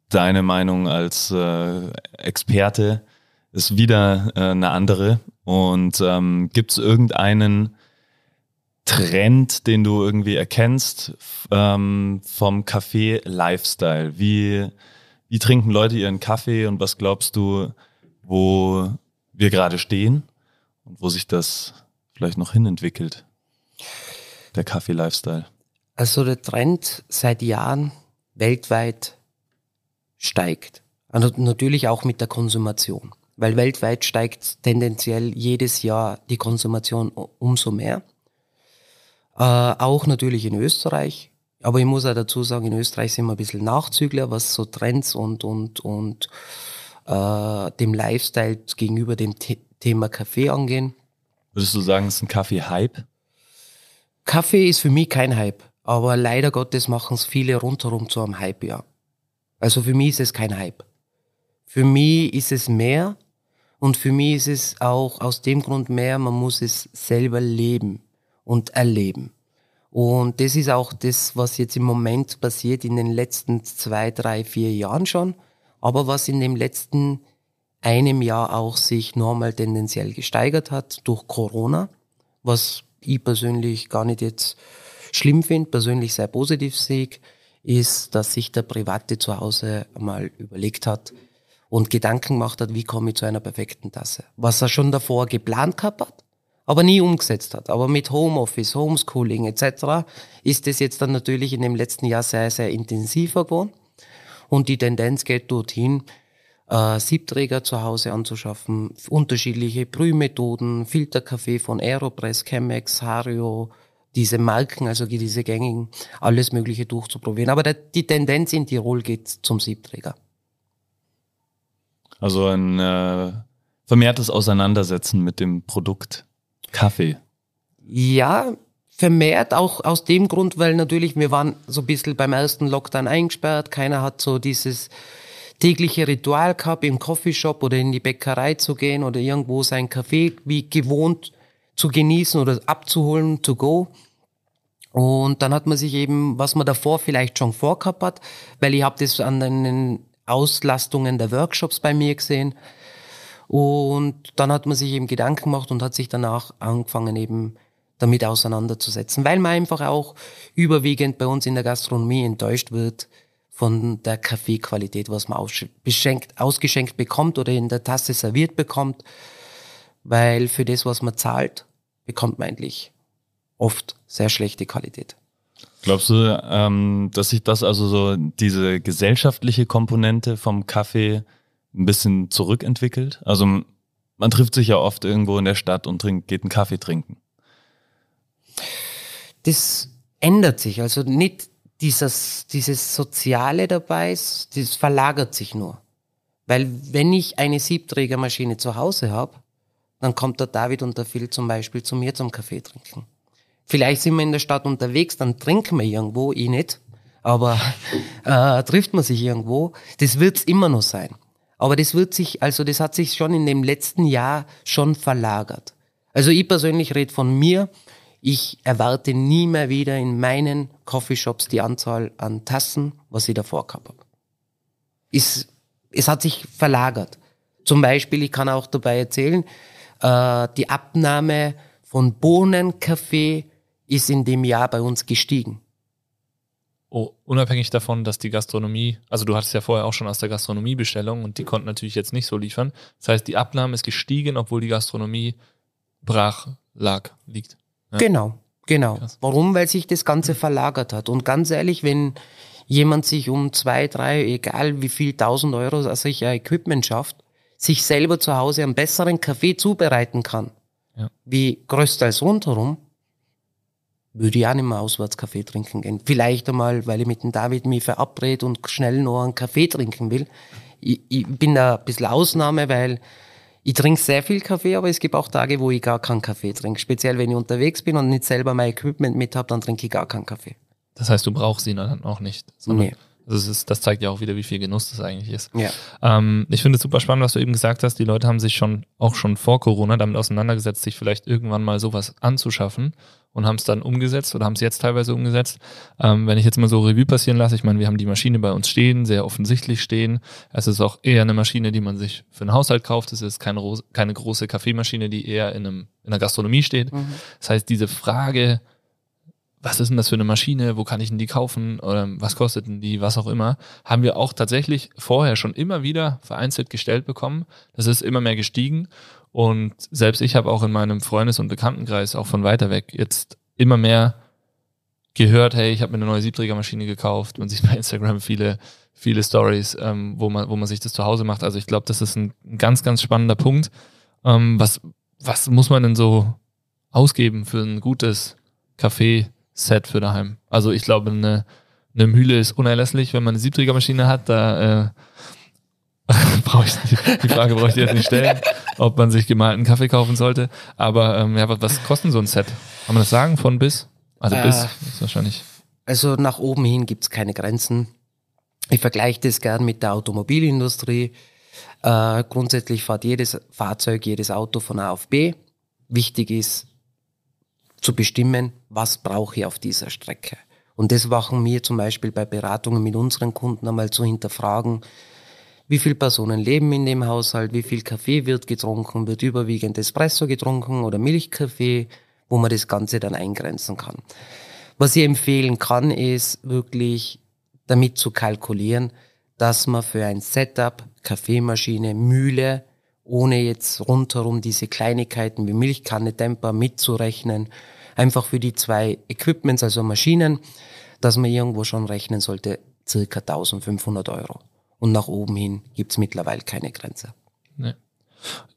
deine Meinung als äh, Experte ist wieder äh, eine andere. Und ähm, gibt es irgendeinen Trend, den du irgendwie erkennst ähm, vom Kaffee-Lifestyle? Wie, wie trinken Leute ihren Kaffee und was glaubst du, wo wir gerade stehen und wo sich das vielleicht noch hinentwickelt? Der Kaffee-Lifestyle. Also der Trend seit Jahren weltweit steigt. Also natürlich auch mit der Konsumation. Weil weltweit steigt tendenziell jedes Jahr die Konsumation umso mehr. Äh, auch natürlich in Österreich. Aber ich muss auch dazu sagen, in Österreich sind wir ein bisschen Nachzügler, was so Trends und, und, und äh, dem Lifestyle gegenüber dem The Thema Kaffee angehen. Würdest du sagen, es ist ein Kaffee-Hype? Kaffee ist für mich kein Hype, aber leider Gottes machen es viele rundherum zu einem Hype, ja. Also für mich ist es kein Hype. Für mich ist es mehr und für mich ist es auch aus dem Grund mehr, man muss es selber leben und erleben. Und das ist auch das, was jetzt im Moment passiert in den letzten zwei, drei, vier Jahren schon, aber was in dem letzten einem Jahr auch sich normal tendenziell gesteigert hat durch Corona, was ich persönlich gar nicht jetzt schlimm finde, persönlich sehr positiv sehe, ist, dass sich der Private zu Hause mal überlegt hat und Gedanken gemacht hat, wie komme ich zu einer perfekten Tasse. Was er schon davor geplant gehabt hat, aber nie umgesetzt hat. Aber mit Homeoffice, Homeschooling etc. ist es jetzt dann natürlich in dem letzten Jahr sehr, sehr intensiver geworden. Und die Tendenz geht dorthin, äh, Siebträger zu Hause anzuschaffen, unterschiedliche Brühmethoden, Filterkaffee von Aeropress, Chemex, Hario, diese Marken, also diese gängigen, alles Mögliche durchzuprobieren. Aber die Tendenz in Tirol geht zum Siebträger. Also ein äh, vermehrtes Auseinandersetzen mit dem Produkt Kaffee. Ja, vermehrt auch aus dem Grund, weil natürlich wir waren so ein bisschen beim ersten Lockdown eingesperrt. Keiner hat so dieses tägliche Ritual gehabt, im Coffeeshop oder in die Bäckerei zu gehen oder irgendwo seinen Kaffee wie gewohnt zu genießen oder abzuholen, to go. Und dann hat man sich eben, was man davor vielleicht schon vorgehabt hat, weil ich habe das an den Auslastungen der Workshops bei mir gesehen. Und dann hat man sich eben Gedanken gemacht und hat sich danach angefangen eben damit auseinanderzusetzen, weil man einfach auch überwiegend bei uns in der Gastronomie enttäuscht wird von der Kaffeequalität, was man ausgeschenkt bekommt oder in der Tasse serviert bekommt, weil für das, was man zahlt, bekommt man eigentlich oft sehr schlechte Qualität. Glaubst du, ähm, dass sich das also so diese gesellschaftliche Komponente vom Kaffee ein bisschen zurückentwickelt? Also man trifft sich ja oft irgendwo in der Stadt und trinkt, geht einen Kaffee trinken. Das ändert sich. Also nicht dieses, dieses Soziale dabei, das verlagert sich nur. Weil wenn ich eine Siebträgermaschine zu Hause habe, dann kommt der David und der Phil zum Beispiel zu mir zum Kaffee trinken. Vielleicht sind wir in der Stadt unterwegs, dann trinken wir irgendwo, ich nicht, aber (laughs) äh, trifft man sich irgendwo. Das wird's immer noch sein. Aber das wird sich, also das hat sich schon in dem letzten Jahr schon verlagert. Also ich persönlich rede von mir. Ich erwarte nie mehr wieder in meinen Coffeeshops die Anzahl an Tassen, was ich davor gehabt habe. Es, es hat sich verlagert. Zum Beispiel, ich kann auch dabei erzählen, äh, die Abnahme von Bohnenkaffee ist in dem Jahr bei uns gestiegen. Oh, unabhängig davon, dass die Gastronomie, also du hattest ja vorher auch schon aus der Gastronomie Bestellung und die konnten natürlich jetzt nicht so liefern. Das heißt, die Abnahme ist gestiegen, obwohl die Gastronomie brach lag, liegt. Ja. Genau, genau. Krass. Warum? Weil sich das Ganze verlagert hat. Und ganz ehrlich, wenn jemand sich um zwei, drei, egal wie viel tausend Euro sich ein Equipment schafft, sich selber zu Hause einen besseren Kaffee zubereiten kann, Ja. wie größtenteils rundherum, würde ich auch nicht mehr auswärts Kaffee trinken gehen. Vielleicht einmal, weil ich mit dem David mich verabrede und schnell noch einen Kaffee trinken will. Ich, ich bin da ein bisschen Ausnahme, weil ich trinke sehr viel Kaffee, aber es gibt auch Tage, wo ich gar keinen Kaffee trinke. Speziell, wenn ich unterwegs bin und nicht selber mein Equipment mit habe, dann trinke ich gar keinen Kaffee. Das heißt, du brauchst ihn dann auch nicht. sondern- Nee. Also ist, das zeigt ja auch wieder, wie viel Genuss das eigentlich ist. Ja. Ähm, ich finde es super spannend, was du eben gesagt hast. Die Leute haben sich schon auch schon vor Corona damit auseinandergesetzt, sich vielleicht irgendwann mal sowas anzuschaffen und haben es dann umgesetzt oder haben es jetzt teilweise umgesetzt. Ähm, wenn ich jetzt mal so Revue passieren lasse, ich meine, wir haben die Maschine bei uns stehen, sehr offensichtlich stehen. Es ist auch eher eine Maschine, die man sich für einen Haushalt kauft. Es ist keine, keine große Kaffeemaschine, die eher in, einem, in einer Gastronomie steht. Das heißt, diese Frage, was ist denn das für eine Maschine, wo kann ich denn die kaufen oder was kostet denn die, was auch immer, haben wir auch tatsächlich vorher schon immer wieder vereinzelt gestellt bekommen. Das ist immer mehr gestiegen und selbst ich habe auch in meinem Freundes- und Bekanntenkreis auch von weiter weg jetzt immer mehr gehört, hey, ich habe mir eine neue Siebträgermaschine gekauft. Man sieht bei Instagram viele, viele Stories, ähm, wo man, wo man sich das zu Hause macht. Also ich glaube, das ist ein, ein ganz, ganz spannender Punkt. Ähm, was, was muss man denn so ausgeben für ein gutes Kaffeeset für daheim? Also ich glaube, eine, eine Mühle ist unerlässlich, wenn man eine Siebträgermaschine hat. Da äh, (laughs) brauche ich die, die Frage brauche ich jetzt nicht stellen, ob man sich gemalten Kaffee kaufen sollte. Aber ähm, ja, was, was kostet so ein Set? Kann man das sagen von bis? Also Äh, bis ist wahrscheinlich. Also nach oben hin gibt's keine Grenzen. Ich vergleiche das gern mit der Automobilindustrie. Äh, grundsätzlich fährt jedes Fahrzeug, jedes Auto von A auf B. Wichtig ist zu bestimmen, was brauche ich auf dieser Strecke. Und das machen wir zum Beispiel bei Beratungen mit unseren Kunden einmal zu hinterfragen, wie viele Personen leben in dem Haushalt, wie viel Kaffee wird getrunken, wird überwiegend Espresso getrunken oder Milchkaffee, wo man das Ganze dann eingrenzen kann. Was ich empfehlen kann, ist wirklich damit zu kalkulieren, dass man für ein Setup, Kaffeemaschine, Mühle, ohne jetzt rundherum diese Kleinigkeiten wie Milchkanne, Temper mitzurechnen, einfach für die zwei Equipments, also Maschinen, dass man irgendwo schon rechnen sollte, circa 1500 Euro. Und nach oben hin gibt's mittlerweile keine Grenze. Ne.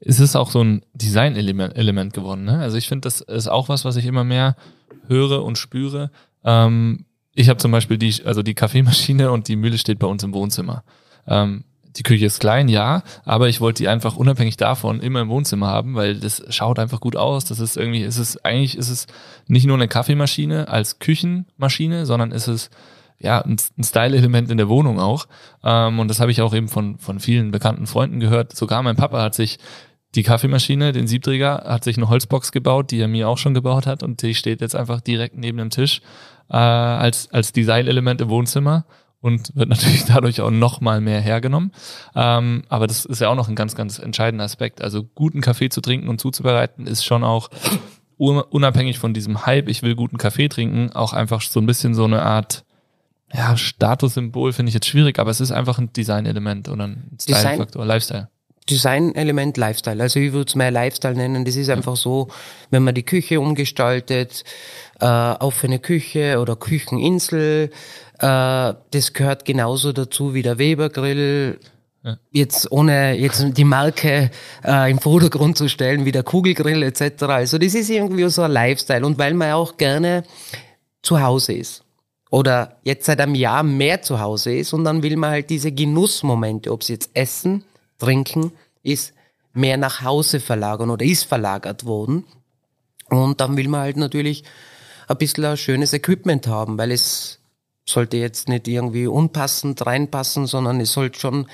Es ist auch so ein Design-Element Element geworden. Ne? Also ich finde, das ist auch was, was ich immer mehr höre und spüre. Ähm, ich habe zum Beispiel die, also die Kaffeemaschine und die Mühle steht bei uns im Wohnzimmer. Ähm, die Küche ist klein, ja, aber ich wollte die einfach unabhängig davon immer im Wohnzimmer haben, weil das schaut einfach gut aus. Das ist irgendwie, ist es eigentlich ist es nicht nur eine Kaffeemaschine als Küchenmaschine, sondern ist es ja, ein, Style-Element in der Wohnung auch. Ähm, und das habe ich auch eben von, von vielen bekannten Freunden gehört. Sogar mein Papa hat sich die Kaffeemaschine, den Siebträger, hat sich eine Holzbox gebaut, die er mir auch schon gebaut hat und die steht jetzt einfach direkt neben dem Tisch äh, als, als Design-Element im Wohnzimmer und wird natürlich (laughs) dadurch auch noch mal mehr hergenommen. Ähm, aber das ist ja auch noch ein ganz, ganz entscheidender Aspekt. Also guten Kaffee zu trinken und zuzubereiten ist schon auch un- unabhängig von diesem Hype, ich will guten Kaffee trinken, auch einfach so ein bisschen so eine Art ja, Statussymbol finde ich jetzt schwierig, aber es ist einfach ein Design-Element oder ein Style-Faktor, Lifestyle. Design-Element Lifestyle. Also ich würde es mehr Lifestyle nennen. Das ist einfach so, wenn man die Küche umgestaltet, äh, offene Küche oder Kücheninsel, äh, das gehört genauso dazu wie der Weber-Grill. Jetzt ohne jetzt die Marke äh, im Vordergrund zu stellen, wie der Kugelgrill etc. Also das ist irgendwie so ein Lifestyle. Und weil man auch gerne zu Hause ist oder jetzt seit einem Jahr mehr zu Hause ist und dann will man halt diese Genussmomente, ob es jetzt Essen, Trinken ist, mehr nach Hause verlagern oder ist verlagert worden. Und dann will man halt natürlich ein bisschen ein schönes Equipment haben, weil es sollte jetzt nicht irgendwie unpassend reinpassen, sondern es sollte schon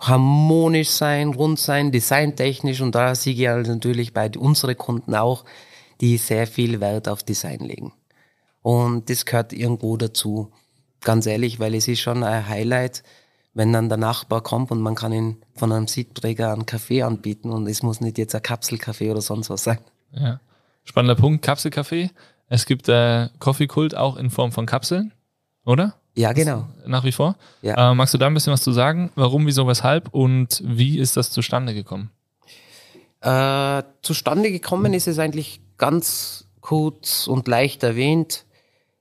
harmonisch sein, rund sein, designtechnisch und da sehe ich halt natürlich bei unseren Kunden auch, die sehr viel Wert auf Design legen. Und das gehört irgendwo dazu. Ganz ehrlich, weil es ist schon ein Highlight, wenn dann der Nachbar kommt und man kann ihn von einem Siebträger einen Kaffee anbieten und es muss nicht jetzt ein Kapselkaffee oder sonst was sein. Ja. Spannender Punkt, Kapselkaffee. Es gibt äh, Coffee-Kult auch in Form von Kapseln, oder? Ja, genau. Nach wie vor. Ja. Äh, magst du da ein bisschen was zu sagen? Warum, wieso, weshalb und wie ist das zustande gekommen? Äh, zustande gekommen ist es eigentlich ganz kurz und leicht erwähnt.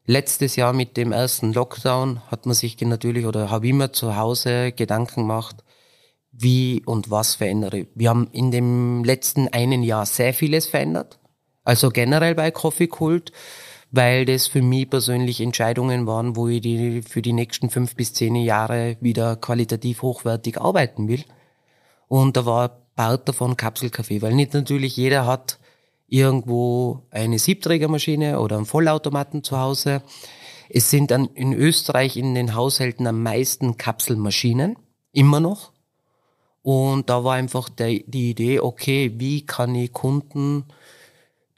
Letztes Jahr mit dem ersten Lockdown hat man sich natürlich oder habe immer zu Hause Gedanken gemacht, wie und was verändere. Wir haben in dem letzten einen Jahr sehr vieles verändert. Also generell bei Coffee Cult, weil das für mich persönlich Entscheidungen waren, wo ich die, für die nächsten fünf bis zehn Jahre wieder qualitativ hochwertig arbeiten will. Und da war Part davon Kapselkaffee, weil nicht natürlich jeder hat irgendwo eine Siebträgermaschine oder einen Vollautomaten zu Hause. Es sind dann in Österreich in den Haushalten am meisten Kapselmaschinen, immer noch. Und da war einfach der, die Idee, okay, wie kann ich Kunden,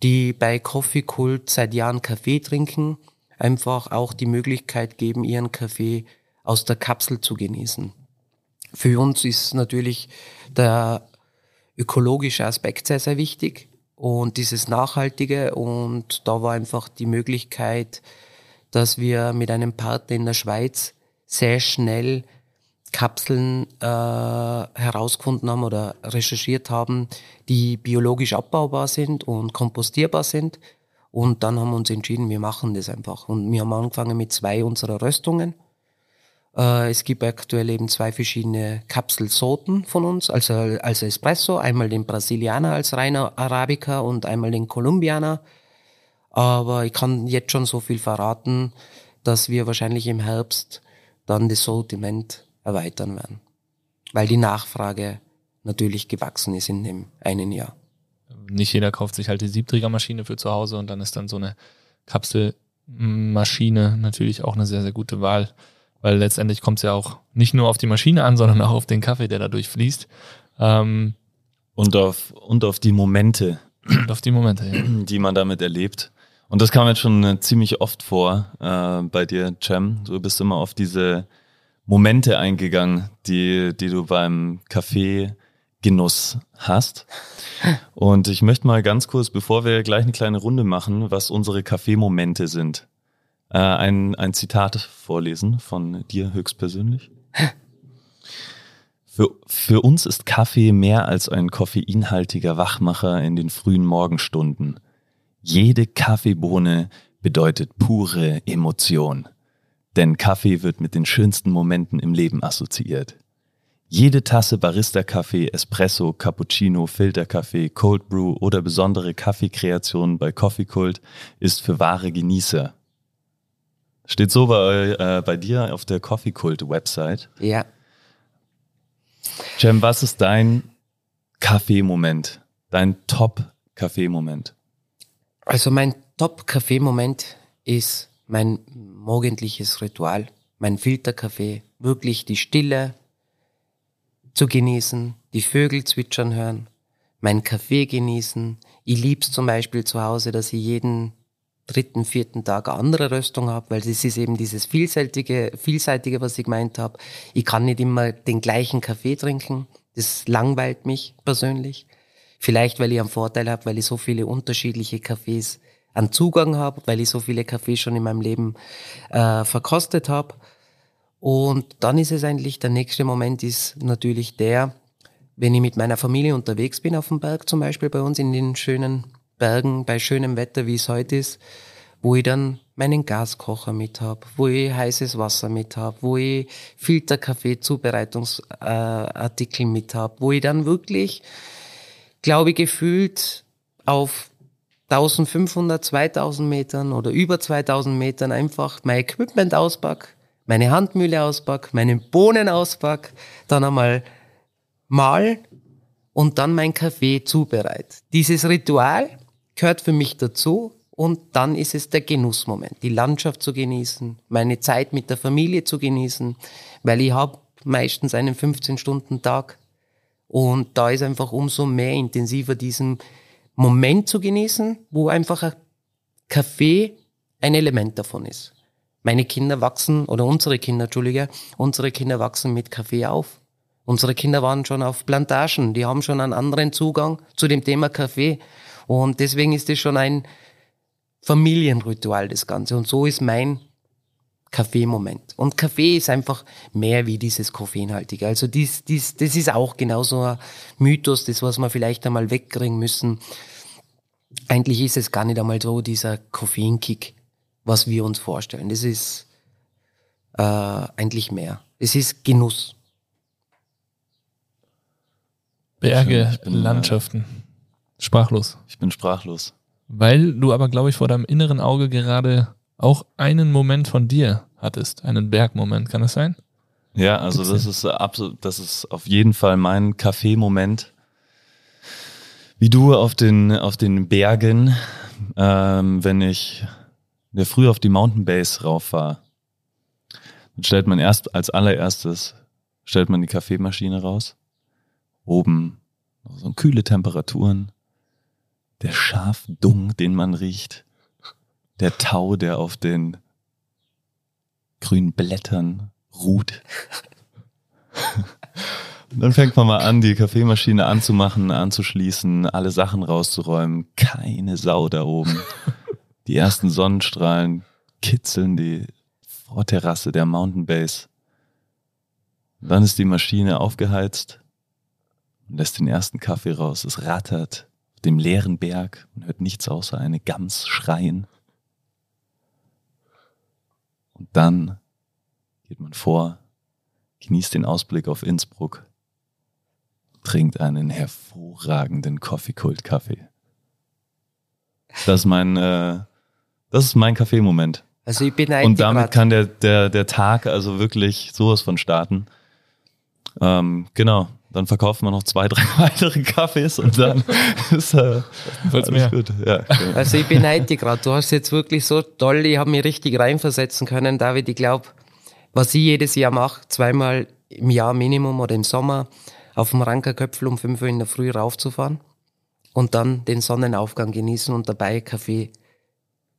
die bei Coffee Cult seit Jahren Kaffee trinken, einfach auch die Möglichkeit geben, ihren Kaffee aus der Kapsel zu genießen. Für uns ist natürlich der ökologische Aspekt sehr, sehr wichtig und dieses Nachhaltige und da war einfach die Möglichkeit, dass wir mit einem Partner in der Schweiz sehr schnell Kapseln äh, herausgefunden haben oder recherchiert haben, die biologisch abbaubar sind und kompostierbar sind. Und dann haben wir uns entschieden, wir machen das einfach. Und wir haben angefangen mit zwei unserer Röstungen. Äh, es gibt aktuell eben zwei verschiedene Kapselsorten von uns, also als Espresso, einmal den Brasilianer als reiner Arabica und einmal den Colombianer. Aber ich kann jetzt schon so viel verraten, dass wir wahrscheinlich im Herbst dann das Sortiment erweitern werden. Weil die Nachfrage natürlich gewachsen ist in dem einen Jahr. Nicht jeder kauft sich halt die Siebträgermaschine für zu Hause und dann ist dann so eine Kapselmaschine natürlich auch eine sehr, sehr gute Wahl, weil letztendlich kommt es ja auch nicht nur auf die Maschine an, (laughs) sondern auch auf den Kaffee, der dadurch fließt. Ähm, und, auf, und auf die Momente. Und auf die Momente, ja. (clears throat) Die man damit erlebt. Und das kam jetzt schon äh, ziemlich oft vor äh, bei dir, Cem. Du bist immer auf diese Momente eingegangen, die, die du beim Kaffeegenuss hast. Und ich möchte mal ganz kurz, bevor wir gleich eine kleine Runde machen, was unsere Kaffeemomente sind, äh, ein, ein Zitat vorlesen von dir höchstpersönlich. Für, für uns ist Kaffee mehr als ein koffeinhaltiger Wachmacher in den frühen Morgenstunden. Jede Kaffeebohne bedeutet pure Emotion. Denn Kaffee wird mit den schönsten Momenten im Leben assoziiert. Jede Tasse Barista-Kaffee, Espresso, Cappuccino, Filterkaffee, Cold Brew oder besondere Kaffeekreationen bei Coffee Cult ist für wahre Genießer. Steht so bei, äh, bei dir auf der Coffee Cult Website. Ja. Cem, was ist dein Kaffeemoment? Dein Top-Kaffeemoment? Also mein Top-Kaffeemoment ist mein morgendliches Ritual, mein Filterkaffee, wirklich die Stille zu genießen, die Vögel zwitschern hören, meinen Kaffee genießen. Ich lieb's zum Beispiel zu Hause, dass ich jeden dritten, vierten Tag eine andere Röstung habe, weil es ist eben dieses vielseitige, vielseitige, was ich gemeint habe. Ich kann nicht immer den gleichen Kaffee trinken. Das langweilt mich persönlich. Vielleicht, weil ich einen Vorteil habe, weil ich so viele unterschiedliche Kaffees an Zugang habe, weil ich so viele Kaffees schon in meinem Leben äh, verkostet habe. Und dann ist es eigentlich, der nächste Moment ist natürlich der, wenn ich mit meiner Familie unterwegs bin auf dem Berg, zum Beispiel bei uns in den schönen Bergen, bei schönem Wetter, wie es heute ist, wo ich dann meinen Gaskocher mit habe, wo ich heißes Wasser mit habe, wo ich Filterkaffee Zubereitungsartikel äh, mit habe, wo ich dann wirklich, glaube ich, gefühlt auf 1500, 2000 Metern oder über 2000 Metern einfach mein Equipment auspack, meine Handmühle auspack, meine Bohnen auspack, dann einmal mal und dann mein Kaffee zubereit. Dieses Ritual gehört für mich dazu und dann ist es der Genussmoment, die Landschaft zu genießen, meine Zeit mit der Familie zu genießen, weil ich habe meistens einen 15-Stunden-Tag und da ist einfach umso mehr intensiver diesen Moment zu genießen, wo einfach ein Kaffee ein Element davon ist. Meine Kinder wachsen, oder unsere Kinder, Entschuldige, unsere Kinder wachsen mit Kaffee auf. Unsere Kinder waren schon auf Plantagen, die haben schon einen anderen Zugang zu dem Thema Kaffee. Und deswegen ist es schon ein Familienritual, das Ganze. Und so ist mein Kaffeemoment. Und Kaffee ist einfach mehr wie dieses Koffeinhaltige. Also dies, dies, das ist auch genauso ein Mythos, das was wir vielleicht einmal wegkriegen müssen. Eigentlich ist es gar nicht einmal so dieser Koffeinkick, was wir uns vorstellen. Das ist äh, eigentlich mehr. Es ist Genuss. Berge, Ich bin, äh, Landschaften. Sprachlos. Ich bin sprachlos. Weil du aber, glaube ich, vor deinem inneren Auge gerade auch einen Moment von dir hattest. Einen Bergmoment, kann das sein? Ja, also Gibt's das ist äh, absolut, das ist auf jeden Fall mein Kaffeemoment. Wie du auf den, auf den Bergen, ähm, wenn ich ja, früh auf die Mountain Base rauf war, dann stellt man erst als allererstes, stellt man die Kaffeemaschine raus. Oben so kühle Temperaturen, der Schafdung, den man riecht, der Tau, der auf den grünen Blättern ruht. Und (laughs) dann fängt man mal an, die Kaffeemaschine anzumachen, anzuschließen, alle Sachen rauszuräumen. Keine Sau da oben. Die ersten Sonnenstrahlen kitzeln die Vorterrasse der Mountain Base. Dann ist die Maschine aufgeheizt und lässt den ersten Kaffee raus. Es rattert auf dem leeren Berg. Man hört nichts außer eine Gams schreien. Und dann geht man vor, genießt den Ausblick auf Innsbruck, trinkt einen hervorragenden Coffee-Kult-Kaffee. Das ist mein, äh, das ist mein Kaffeemoment. Also ich beneide Und damit kann der, der, der Tag also wirklich sowas von starten. Ähm, genau. Dann verkaufen wir noch zwei, (laughs) drei weitere Kaffees und dann (laughs) ist äh, Falls alles mehr. gut. Ja, genau. Also ich beneide dich gerade. Du hast jetzt wirklich so toll, ich habe mich richtig reinversetzen können, David. Ich glaube, was ich jedes Jahr mache, zweimal im Jahr Minimum oder im Sommer, auf dem Rankerköpfel um 5 Uhr in der Früh raufzufahren und dann den Sonnenaufgang genießen und dabei Kaffee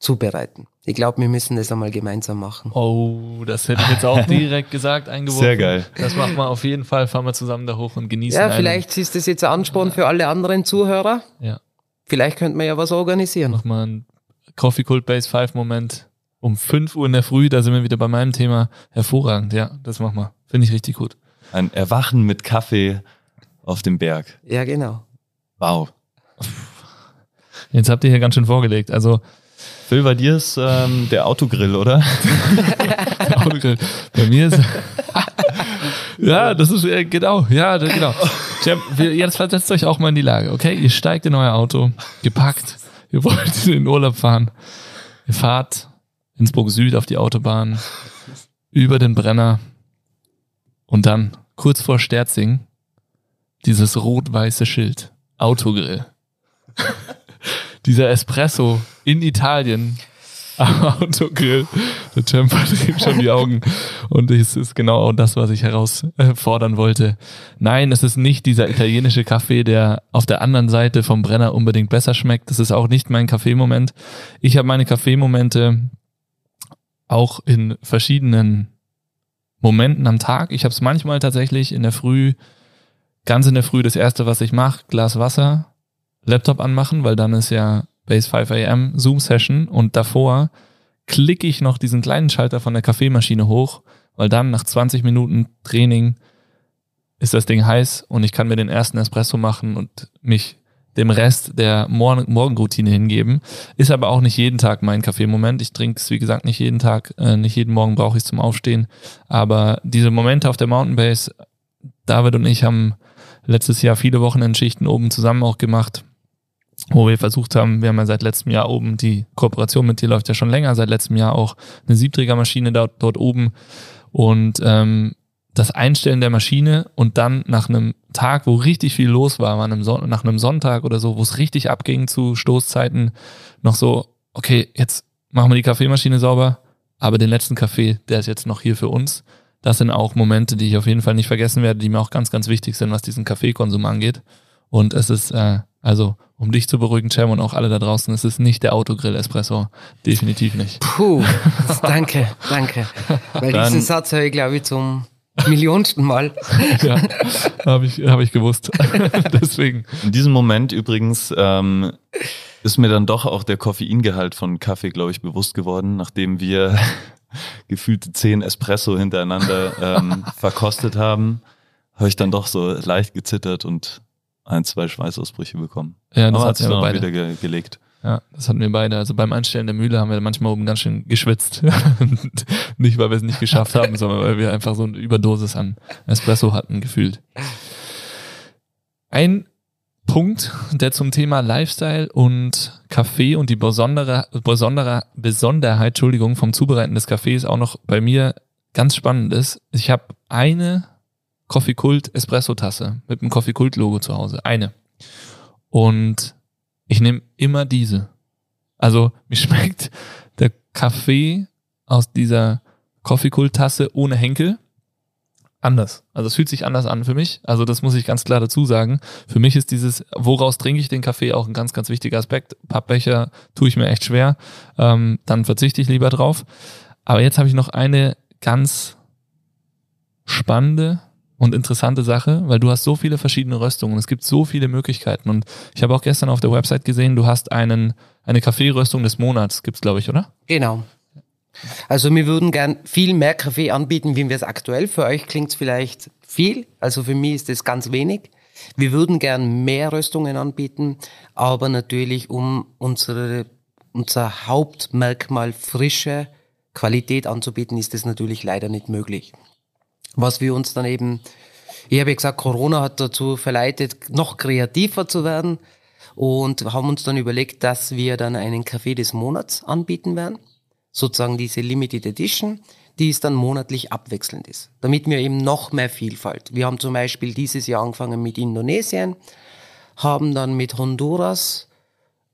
zubereiten. Ich glaube, wir müssen das einmal gemeinsam machen. Oh, das hätte ich jetzt auch direkt (laughs) gesagt, eingeworfen. Sehr geil. Das machen wir auf jeden Fall. Fahren wir zusammen da hoch und genießen Ja, einen- vielleicht ist das jetzt ein Ansporn für alle anderen Zuhörer. Ja, Vielleicht könnte man ja was organisieren. nochmal ein Coffee Cult Base 5 Moment um 5 Uhr in der Früh. Da sind wir wieder bei meinem Thema. Hervorragend, ja, das machen wir. Finde ich richtig gut. Ein Erwachen mit Kaffee auf dem Berg. Ja, genau. Wow. Jetzt habt ihr hier ganz schön vorgelegt. Also, Phil, bei dir ist ähm, der Autogrill, oder? (laughs) Autogrill. Bei mir ist. (laughs) ja, das ist äh, genau. Ja, das, genau. Jetzt versetzt euch auch mal in die Lage, okay? Ihr steigt in euer Auto, gepackt, ihr wollt (laughs) in den Urlaub fahren, ihr fahrt Innsbruck Süd auf die Autobahn, über den Brenner und dann kurz vor Sterzing dieses rot-weiße Schild. Autogrill. Dieser Espresso in Italien am (laughs) Autogrill. Der Cem (laughs) verdreht schon die Augen. Und es ist genau das, was ich herausfordern wollte. Nein, es ist nicht dieser italienische Kaffee, der auf der anderen Seite vom Brenner unbedingt besser schmeckt. Das ist auch nicht mein Kaffeemoment. Ich habe meine Kaffeemomente auch in verschiedenen Momenten am Tag. Ich habe es manchmal tatsächlich in der Früh, ganz in der Früh, das erste, was ich mache, Glas Wasser, Laptop anmachen, weil dann ist ja Base 5 AM Zoom Session und davor klicke ich noch diesen kleinen Schalter von der Kaffeemaschine hoch, weil dann nach 20 Minuten Training ist das Ding heiß und ich kann mir den ersten Espresso machen und mich dem Rest der Morgen Morgenroutine hingeben. Ist aber auch nicht jeden Tag mein Kaffeemoment. Ich trinke es, wie gesagt, nicht jeden Tag, äh, nicht jeden Morgen brauche ich es zum Aufstehen. Aber diese Momente auf der Mountain Base, David und ich haben letztes Jahr viele Wochenendschichten oben zusammen auch gemacht, wo wir versucht haben, wir haben ja seit letztem Jahr oben, die Kooperation mit dir läuft ja schon länger, seit letztem Jahr auch eine Siebträgermaschine dort, dort oben und ähm, das Einstellen der Maschine und dann nach einem Tag, wo richtig viel los war, nach einem Sonntag oder so, wo es richtig abging zu Stoßzeiten, noch so, okay, jetzt machen wir die Kaffeemaschine sauber, aber den letzten Kaffee, der ist jetzt noch hier für uns. Das sind auch Momente, die ich auf jeden Fall nicht vergessen werde, die mir auch ganz, ganz wichtig sind, was diesen Kaffeekonsum angeht. Und es ist, äh, also, um dich zu beruhigen, Cem, und auch alle da draußen, es ist nicht der Autogrill-Espresso. Definitiv nicht. Puh, (laughs) danke, danke. Weil Dann- diesen Satz habe ich, glaube ich, zum millionsten Mal. (laughs) ja, habe ich, hab ich gewusst. (laughs) Deswegen. In diesem Moment übrigens ähm, ist mir dann doch auch der Koffeingehalt von Kaffee, glaube ich, bewusst geworden, nachdem wir gefühlte zehn Espresso hintereinander ähm, verkostet haben, habe ich dann doch so leicht gezittert und ein, zwei Schweißausbrüche bekommen. Ja, das Aber hat sich dann beide. wieder ge gelegt. Ja, das hatten wir beide. Also beim Einstellen der Mühle haben wir manchmal oben ganz schön geschwitzt. (laughs) nicht, weil wir es nicht geschafft haben, sondern weil wir einfach so eine Überdosis an Espresso hatten, gefühlt. Ein Punkt, der zum Thema Lifestyle und Kaffee und die besondere, besondere Besonderheit, Entschuldigung, vom Zubereiten des Kaffees auch noch bei mir ganz spannend ist. Ich habe eine Coffee Cult Espresso Tasse mit dem Coffee Cult Logo zu Hause. Eine. Und ich nehme immer diese. Also mir (laughs) schmeckt der Kaffee aus dieser Coffee Cult Tasse ohne Henkel anders. Also es fühlt sich anders an für mich. Also das muss ich ganz klar dazu sagen. Für mich ist dieses, woraus trinke ich den Kaffee, auch ein ganz, ganz wichtiger Aspekt. Pappbecher tue ich mir echt schwer. Ähm, dann verzichte ich lieber drauf. Aber jetzt habe ich noch eine ganz spannende und interessante Sache, weil du hast so viele verschiedene Röstungen. Es gibt so viele Möglichkeiten. Und ich habe auch gestern auf der Website gesehen, du hast einen, eine Kaffeeröstung des Monats, gibt's glaube ich, oder? Genau. Also wir würden gern viel mehr Kaffee anbieten, wie wir es aktuell. Für euch klingt es vielleicht viel, also für mich ist es ganz wenig. Wir würden gern mehr Röstungen anbieten, aber natürlich um unsere, unser Hauptmerkmal frische Qualität anzubieten, ist das natürlich leider nicht möglich. Was wir uns dann eben, ich habe ja gesagt, Corona hat dazu verleitet, noch kreativer zu werden und haben uns dann überlegt, dass wir dann einen Kaffee des Monats anbieten werden sozusagen diese Limited Edition, die es dann monatlich abwechselnd ist, damit wir eben noch mehr Vielfalt. Wir haben zum Beispiel dieses Jahr angefangen mit Indonesien, haben dann mit Honduras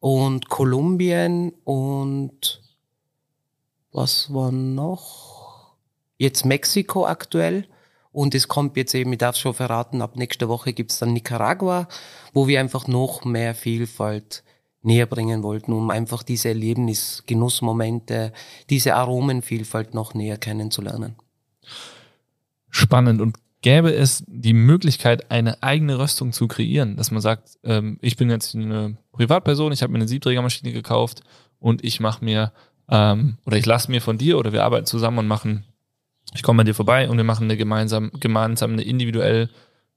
und Kolumbien und was war noch? Jetzt Mexiko aktuell. Und es kommt jetzt eben, ich darf schon verraten, ab nächster Woche gibt's dann Nicaragua, wo wir einfach noch mehr Vielfalt näher bringen wollten, um einfach diese Erlebnis, Genussmomente, diese Aromenvielfalt noch näher kennenzulernen. Spannend. Und gäbe es die Möglichkeit, eine eigene Röstung zu kreieren, dass man sagt, ähm, ich bin jetzt eine Privatperson, ich habe mir eine Siebträgermaschine gekauft und ich mache mir ähm, oder ich lasse mir von dir oder wir arbeiten zusammen und machen, ich komme bei dir vorbei und wir machen eine gemeinsam, gemeinsam eine individuell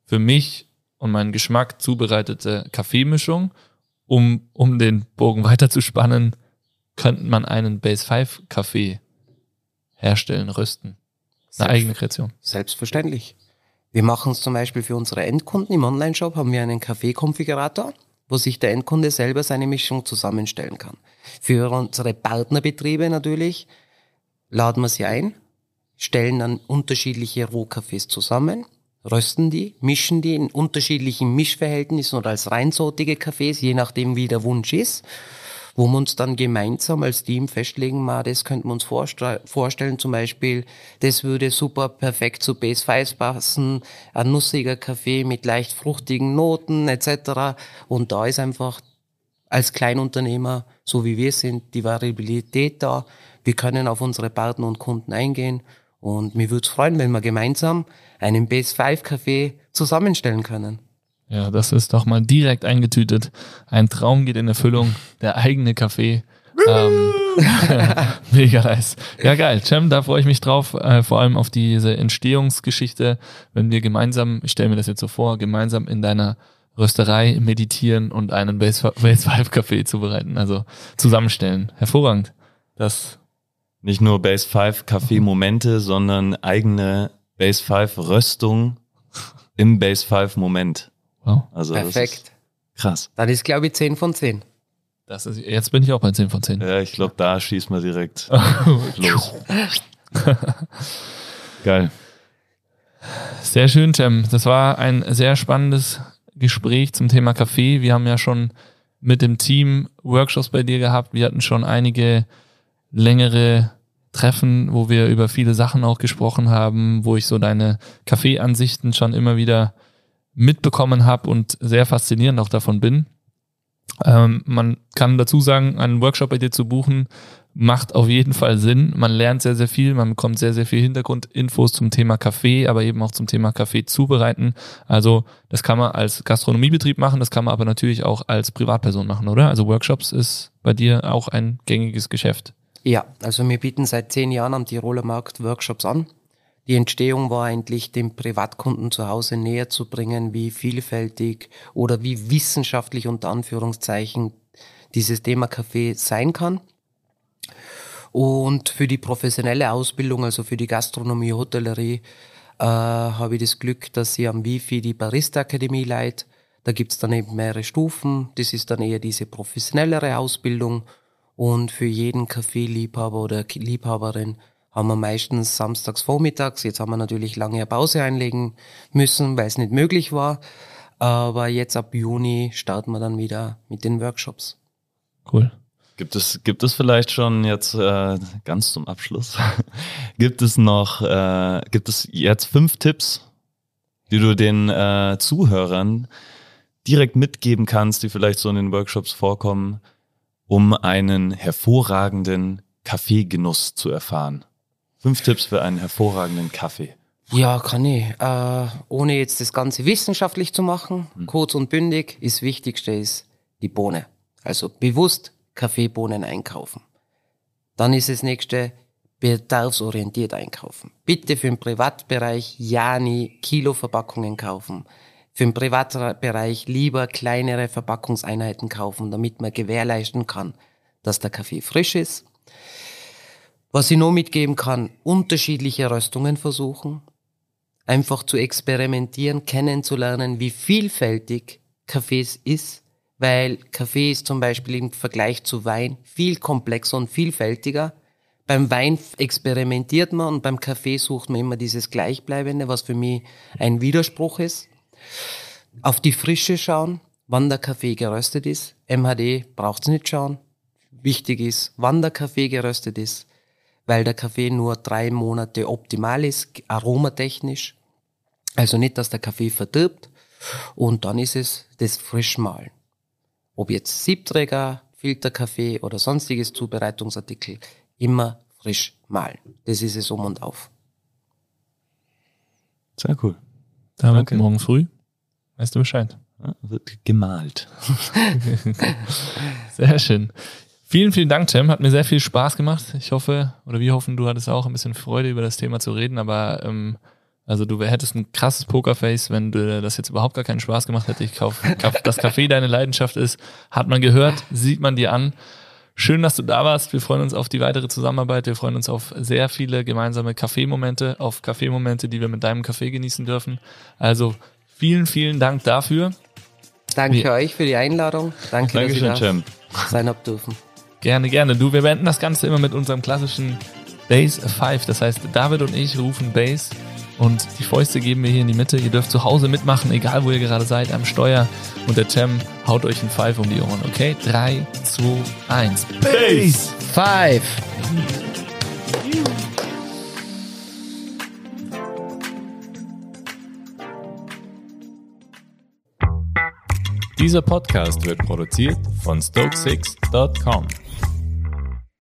für mich und meinen Geschmack zubereitete Kaffeemischung um, um den Bogen (laughs) weiter zu spannen, könnte man einen Base 5 Kaffee herstellen, rösten. Eine Selbst, eigene Kreation. Selbstverständlich. Wir machen es zum Beispiel für unsere Endkunden im Online-Shop, haben wir einen Kaffeekonfigurator, wo sich der Endkunde selber seine Mischung zusammenstellen kann. Für unsere Partnerbetriebe natürlich laden wir sie ein, stellen dann unterschiedliche Rohkaffees zusammen, rösten die, mischen die in unterschiedlichen Mischverhältnissen oder als reinsortige Kaffees, je nachdem wie der Wunsch ist, wo wir uns dann gemeinsam als Team festlegen, mal, das könnten wir uns vorstellen, zum Beispiel, das würde super perfekt zu Base 5 passen, ein nussiger Kaffee mit leicht fruchtigen Noten etc. Und da ist einfach als Kleinunternehmer, so wie wir sind, die Variabilität da. Wir können auf unsere Partner und Kunden eingehen und mir würde es freuen, wenn wir gemeinsam einen Base 5 Kaffee zusammenstellen können. Ja, das ist doch mal direkt eingetütet. Ein Traum geht in Erfüllung. Der eigene Kaffee. ähm, (laughs) mega nice. Ja, geil. Cem, da freue ich mich drauf. Äh, vor allem auf diese Entstehungsgeschichte, wenn wir gemeinsam, ich stelle mir das jetzt so vor, gemeinsam in deiner Rösterei meditieren und einen Base 5 Kaffee zubereiten. Also zusammenstellen. Hervorragend. Das nicht nur Base 5 Kaffee-Momente, sondern eigene Base 5 Röstung im Base 5 Moment. Wow. Also Perfekt. krass. Dann ist, glaube ich, 10 von 10. Das ist, jetzt bin ich auch bei 10 von 10. Ja, ich glaube, da schießt man direkt (laughs) los. (laughs) Geil. Sehr schön, Cem. Das war ein sehr spannendes Gespräch zum Thema Kaffee. Wir haben ja schon mit dem Team Workshops bei dir gehabt. Wir hatten schon einige längere Treffen, wo wir über viele Sachen auch gesprochen haben, wo ich so deine Kaffeeansichten schon immer wieder mitbekommen habe und sehr faszinierend auch davon bin. Ähm, man kann dazu sagen, einen Workshop bei dir zu buchen, macht auf jeden Fall Sinn. Man lernt sehr, sehr viel, man bekommt sehr, sehr viel Hintergrundinfos zum Thema Kaffee, aber eben auch zum Thema Kaffee zubereiten. Also das kann man als Gastronomiebetrieb machen, das kann man aber natürlich auch als Privatperson machen, oder? Also Workshops ist bei dir auch ein gängiges Geschäft. Ja, also wir bieten seit zehn Jahren am Tiroler Markt Workshops an. Die Entstehung war eigentlich, dem Privatkunden zu Hause näher zu bringen, wie vielfältig oder wie wissenschaftlich unter Anführungszeichen dieses Thema Kaffee sein kann. Und für die professionelle Ausbildung, also für die Gastronomie, Hotellerie, äh, habe ich das Glück, dass ich am Wifi die Barista Akademie leite. Da gibt's dann eben mehrere Stufen. Das ist dann eher diese professionellere Ausbildung. Und für jeden Kaffeeliebhaber oder Liebhaberin haben wir meistens samstags vormittags. Jetzt haben wir natürlich lange Pause einlegen müssen, weil es nicht möglich war. Aber jetzt ab Juni starten wir dann wieder mit den Workshops. Cool. Gibt es, gibt es vielleicht schon jetzt äh, ganz zum Abschluss, (laughs) gibt es noch, äh, gibt es jetzt fünf Tipps, die du den äh, Zuhörern direkt mitgeben kannst, die vielleicht so in den Workshops vorkommen, um einen hervorragenden Kaffeegenuss zu erfahren? Fünf Tipps für einen hervorragenden Kaffee. Ja, kann ich. Äh, ohne jetzt das Ganze wissenschaftlich zu machen, hm. kurz und bündig, ist Wichtigste ist die Bohne. Also bewusst Kaffeebohnen einkaufen. Dann ist das nächste bedarfsorientiert einkaufen. Bitte für den Privatbereich ja nie Kiloverpackungen kaufen. Für den Privatbereich lieber kleinere Verpackungseinheiten kaufen, damit man gewährleisten kann, dass der Kaffee frisch ist was ich noch mitgeben kann, unterschiedliche Röstungen versuchen, einfach zu experimentieren, kennenzulernen, wie vielfältig Kaffees ist, weil Kaffee ist zum Beispiel im Vergleich zu Wein viel komplexer und vielfältiger. Beim Wein experimentiert man und beim Kaffee sucht man immer dieses Gleichbleibende, was für mich ein Widerspruch ist. Auf die Frische schauen, wann der Kaffee geröstet ist. MHD braucht's nicht schauen. Wichtig ist, wann der Kaffee geröstet ist weil der Kaffee nur drei Monate optimal ist, aromatechnisch. Also nicht, dass der Kaffee verdirbt. Und dann ist es das Frischmahlen. Ob jetzt Siebträger, Filterkaffee oder sonstiges Zubereitungsartikel, immer frisch mahlen. Das ist es um und auf. Sehr cool. Damit Danke. morgen früh. Weißt du Bescheid? Ja, wird gemalt. (laughs) Sehr schön. Vielen, vielen Dank, Tim. Hat mir sehr viel Spaß gemacht. Ich hoffe, oder wir hoffen, du hattest auch ein bisschen Freude, über das Thema zu reden. Aber ähm, also du hättest ein krasses Pokerface, wenn du das jetzt überhaupt gar keinen Spaß gemacht hätte. Ich kauf, kauf das Café deine Leidenschaft ist. Hat man gehört, sieht man dir an. Schön, dass du da warst. Wir freuen uns auf die weitere Zusammenarbeit. Wir freuen uns auf sehr viele gemeinsame Kaffeemomente, auf Kaffeemomente, die wir mit deinem Kaffee genießen dürfen. Also vielen, vielen Dank dafür. Danke Wie? euch für die Einladung. Danke, Dankeschön, dass ich da sein habt dürfen. Gerne, gerne. Du, wir beenden das Ganze immer mit unserem klassischen Bass 5. Das heißt, David und ich rufen Bass und die Fäuste geben wir hier in die Mitte. Ihr dürft zu Hause mitmachen, egal wo ihr gerade seid, am Steuer. Und der Tem haut euch ein Five um die Ohren, okay? 3, 2, 1. Bass 5. Dieser Podcast wird produziert von Stokesix.com.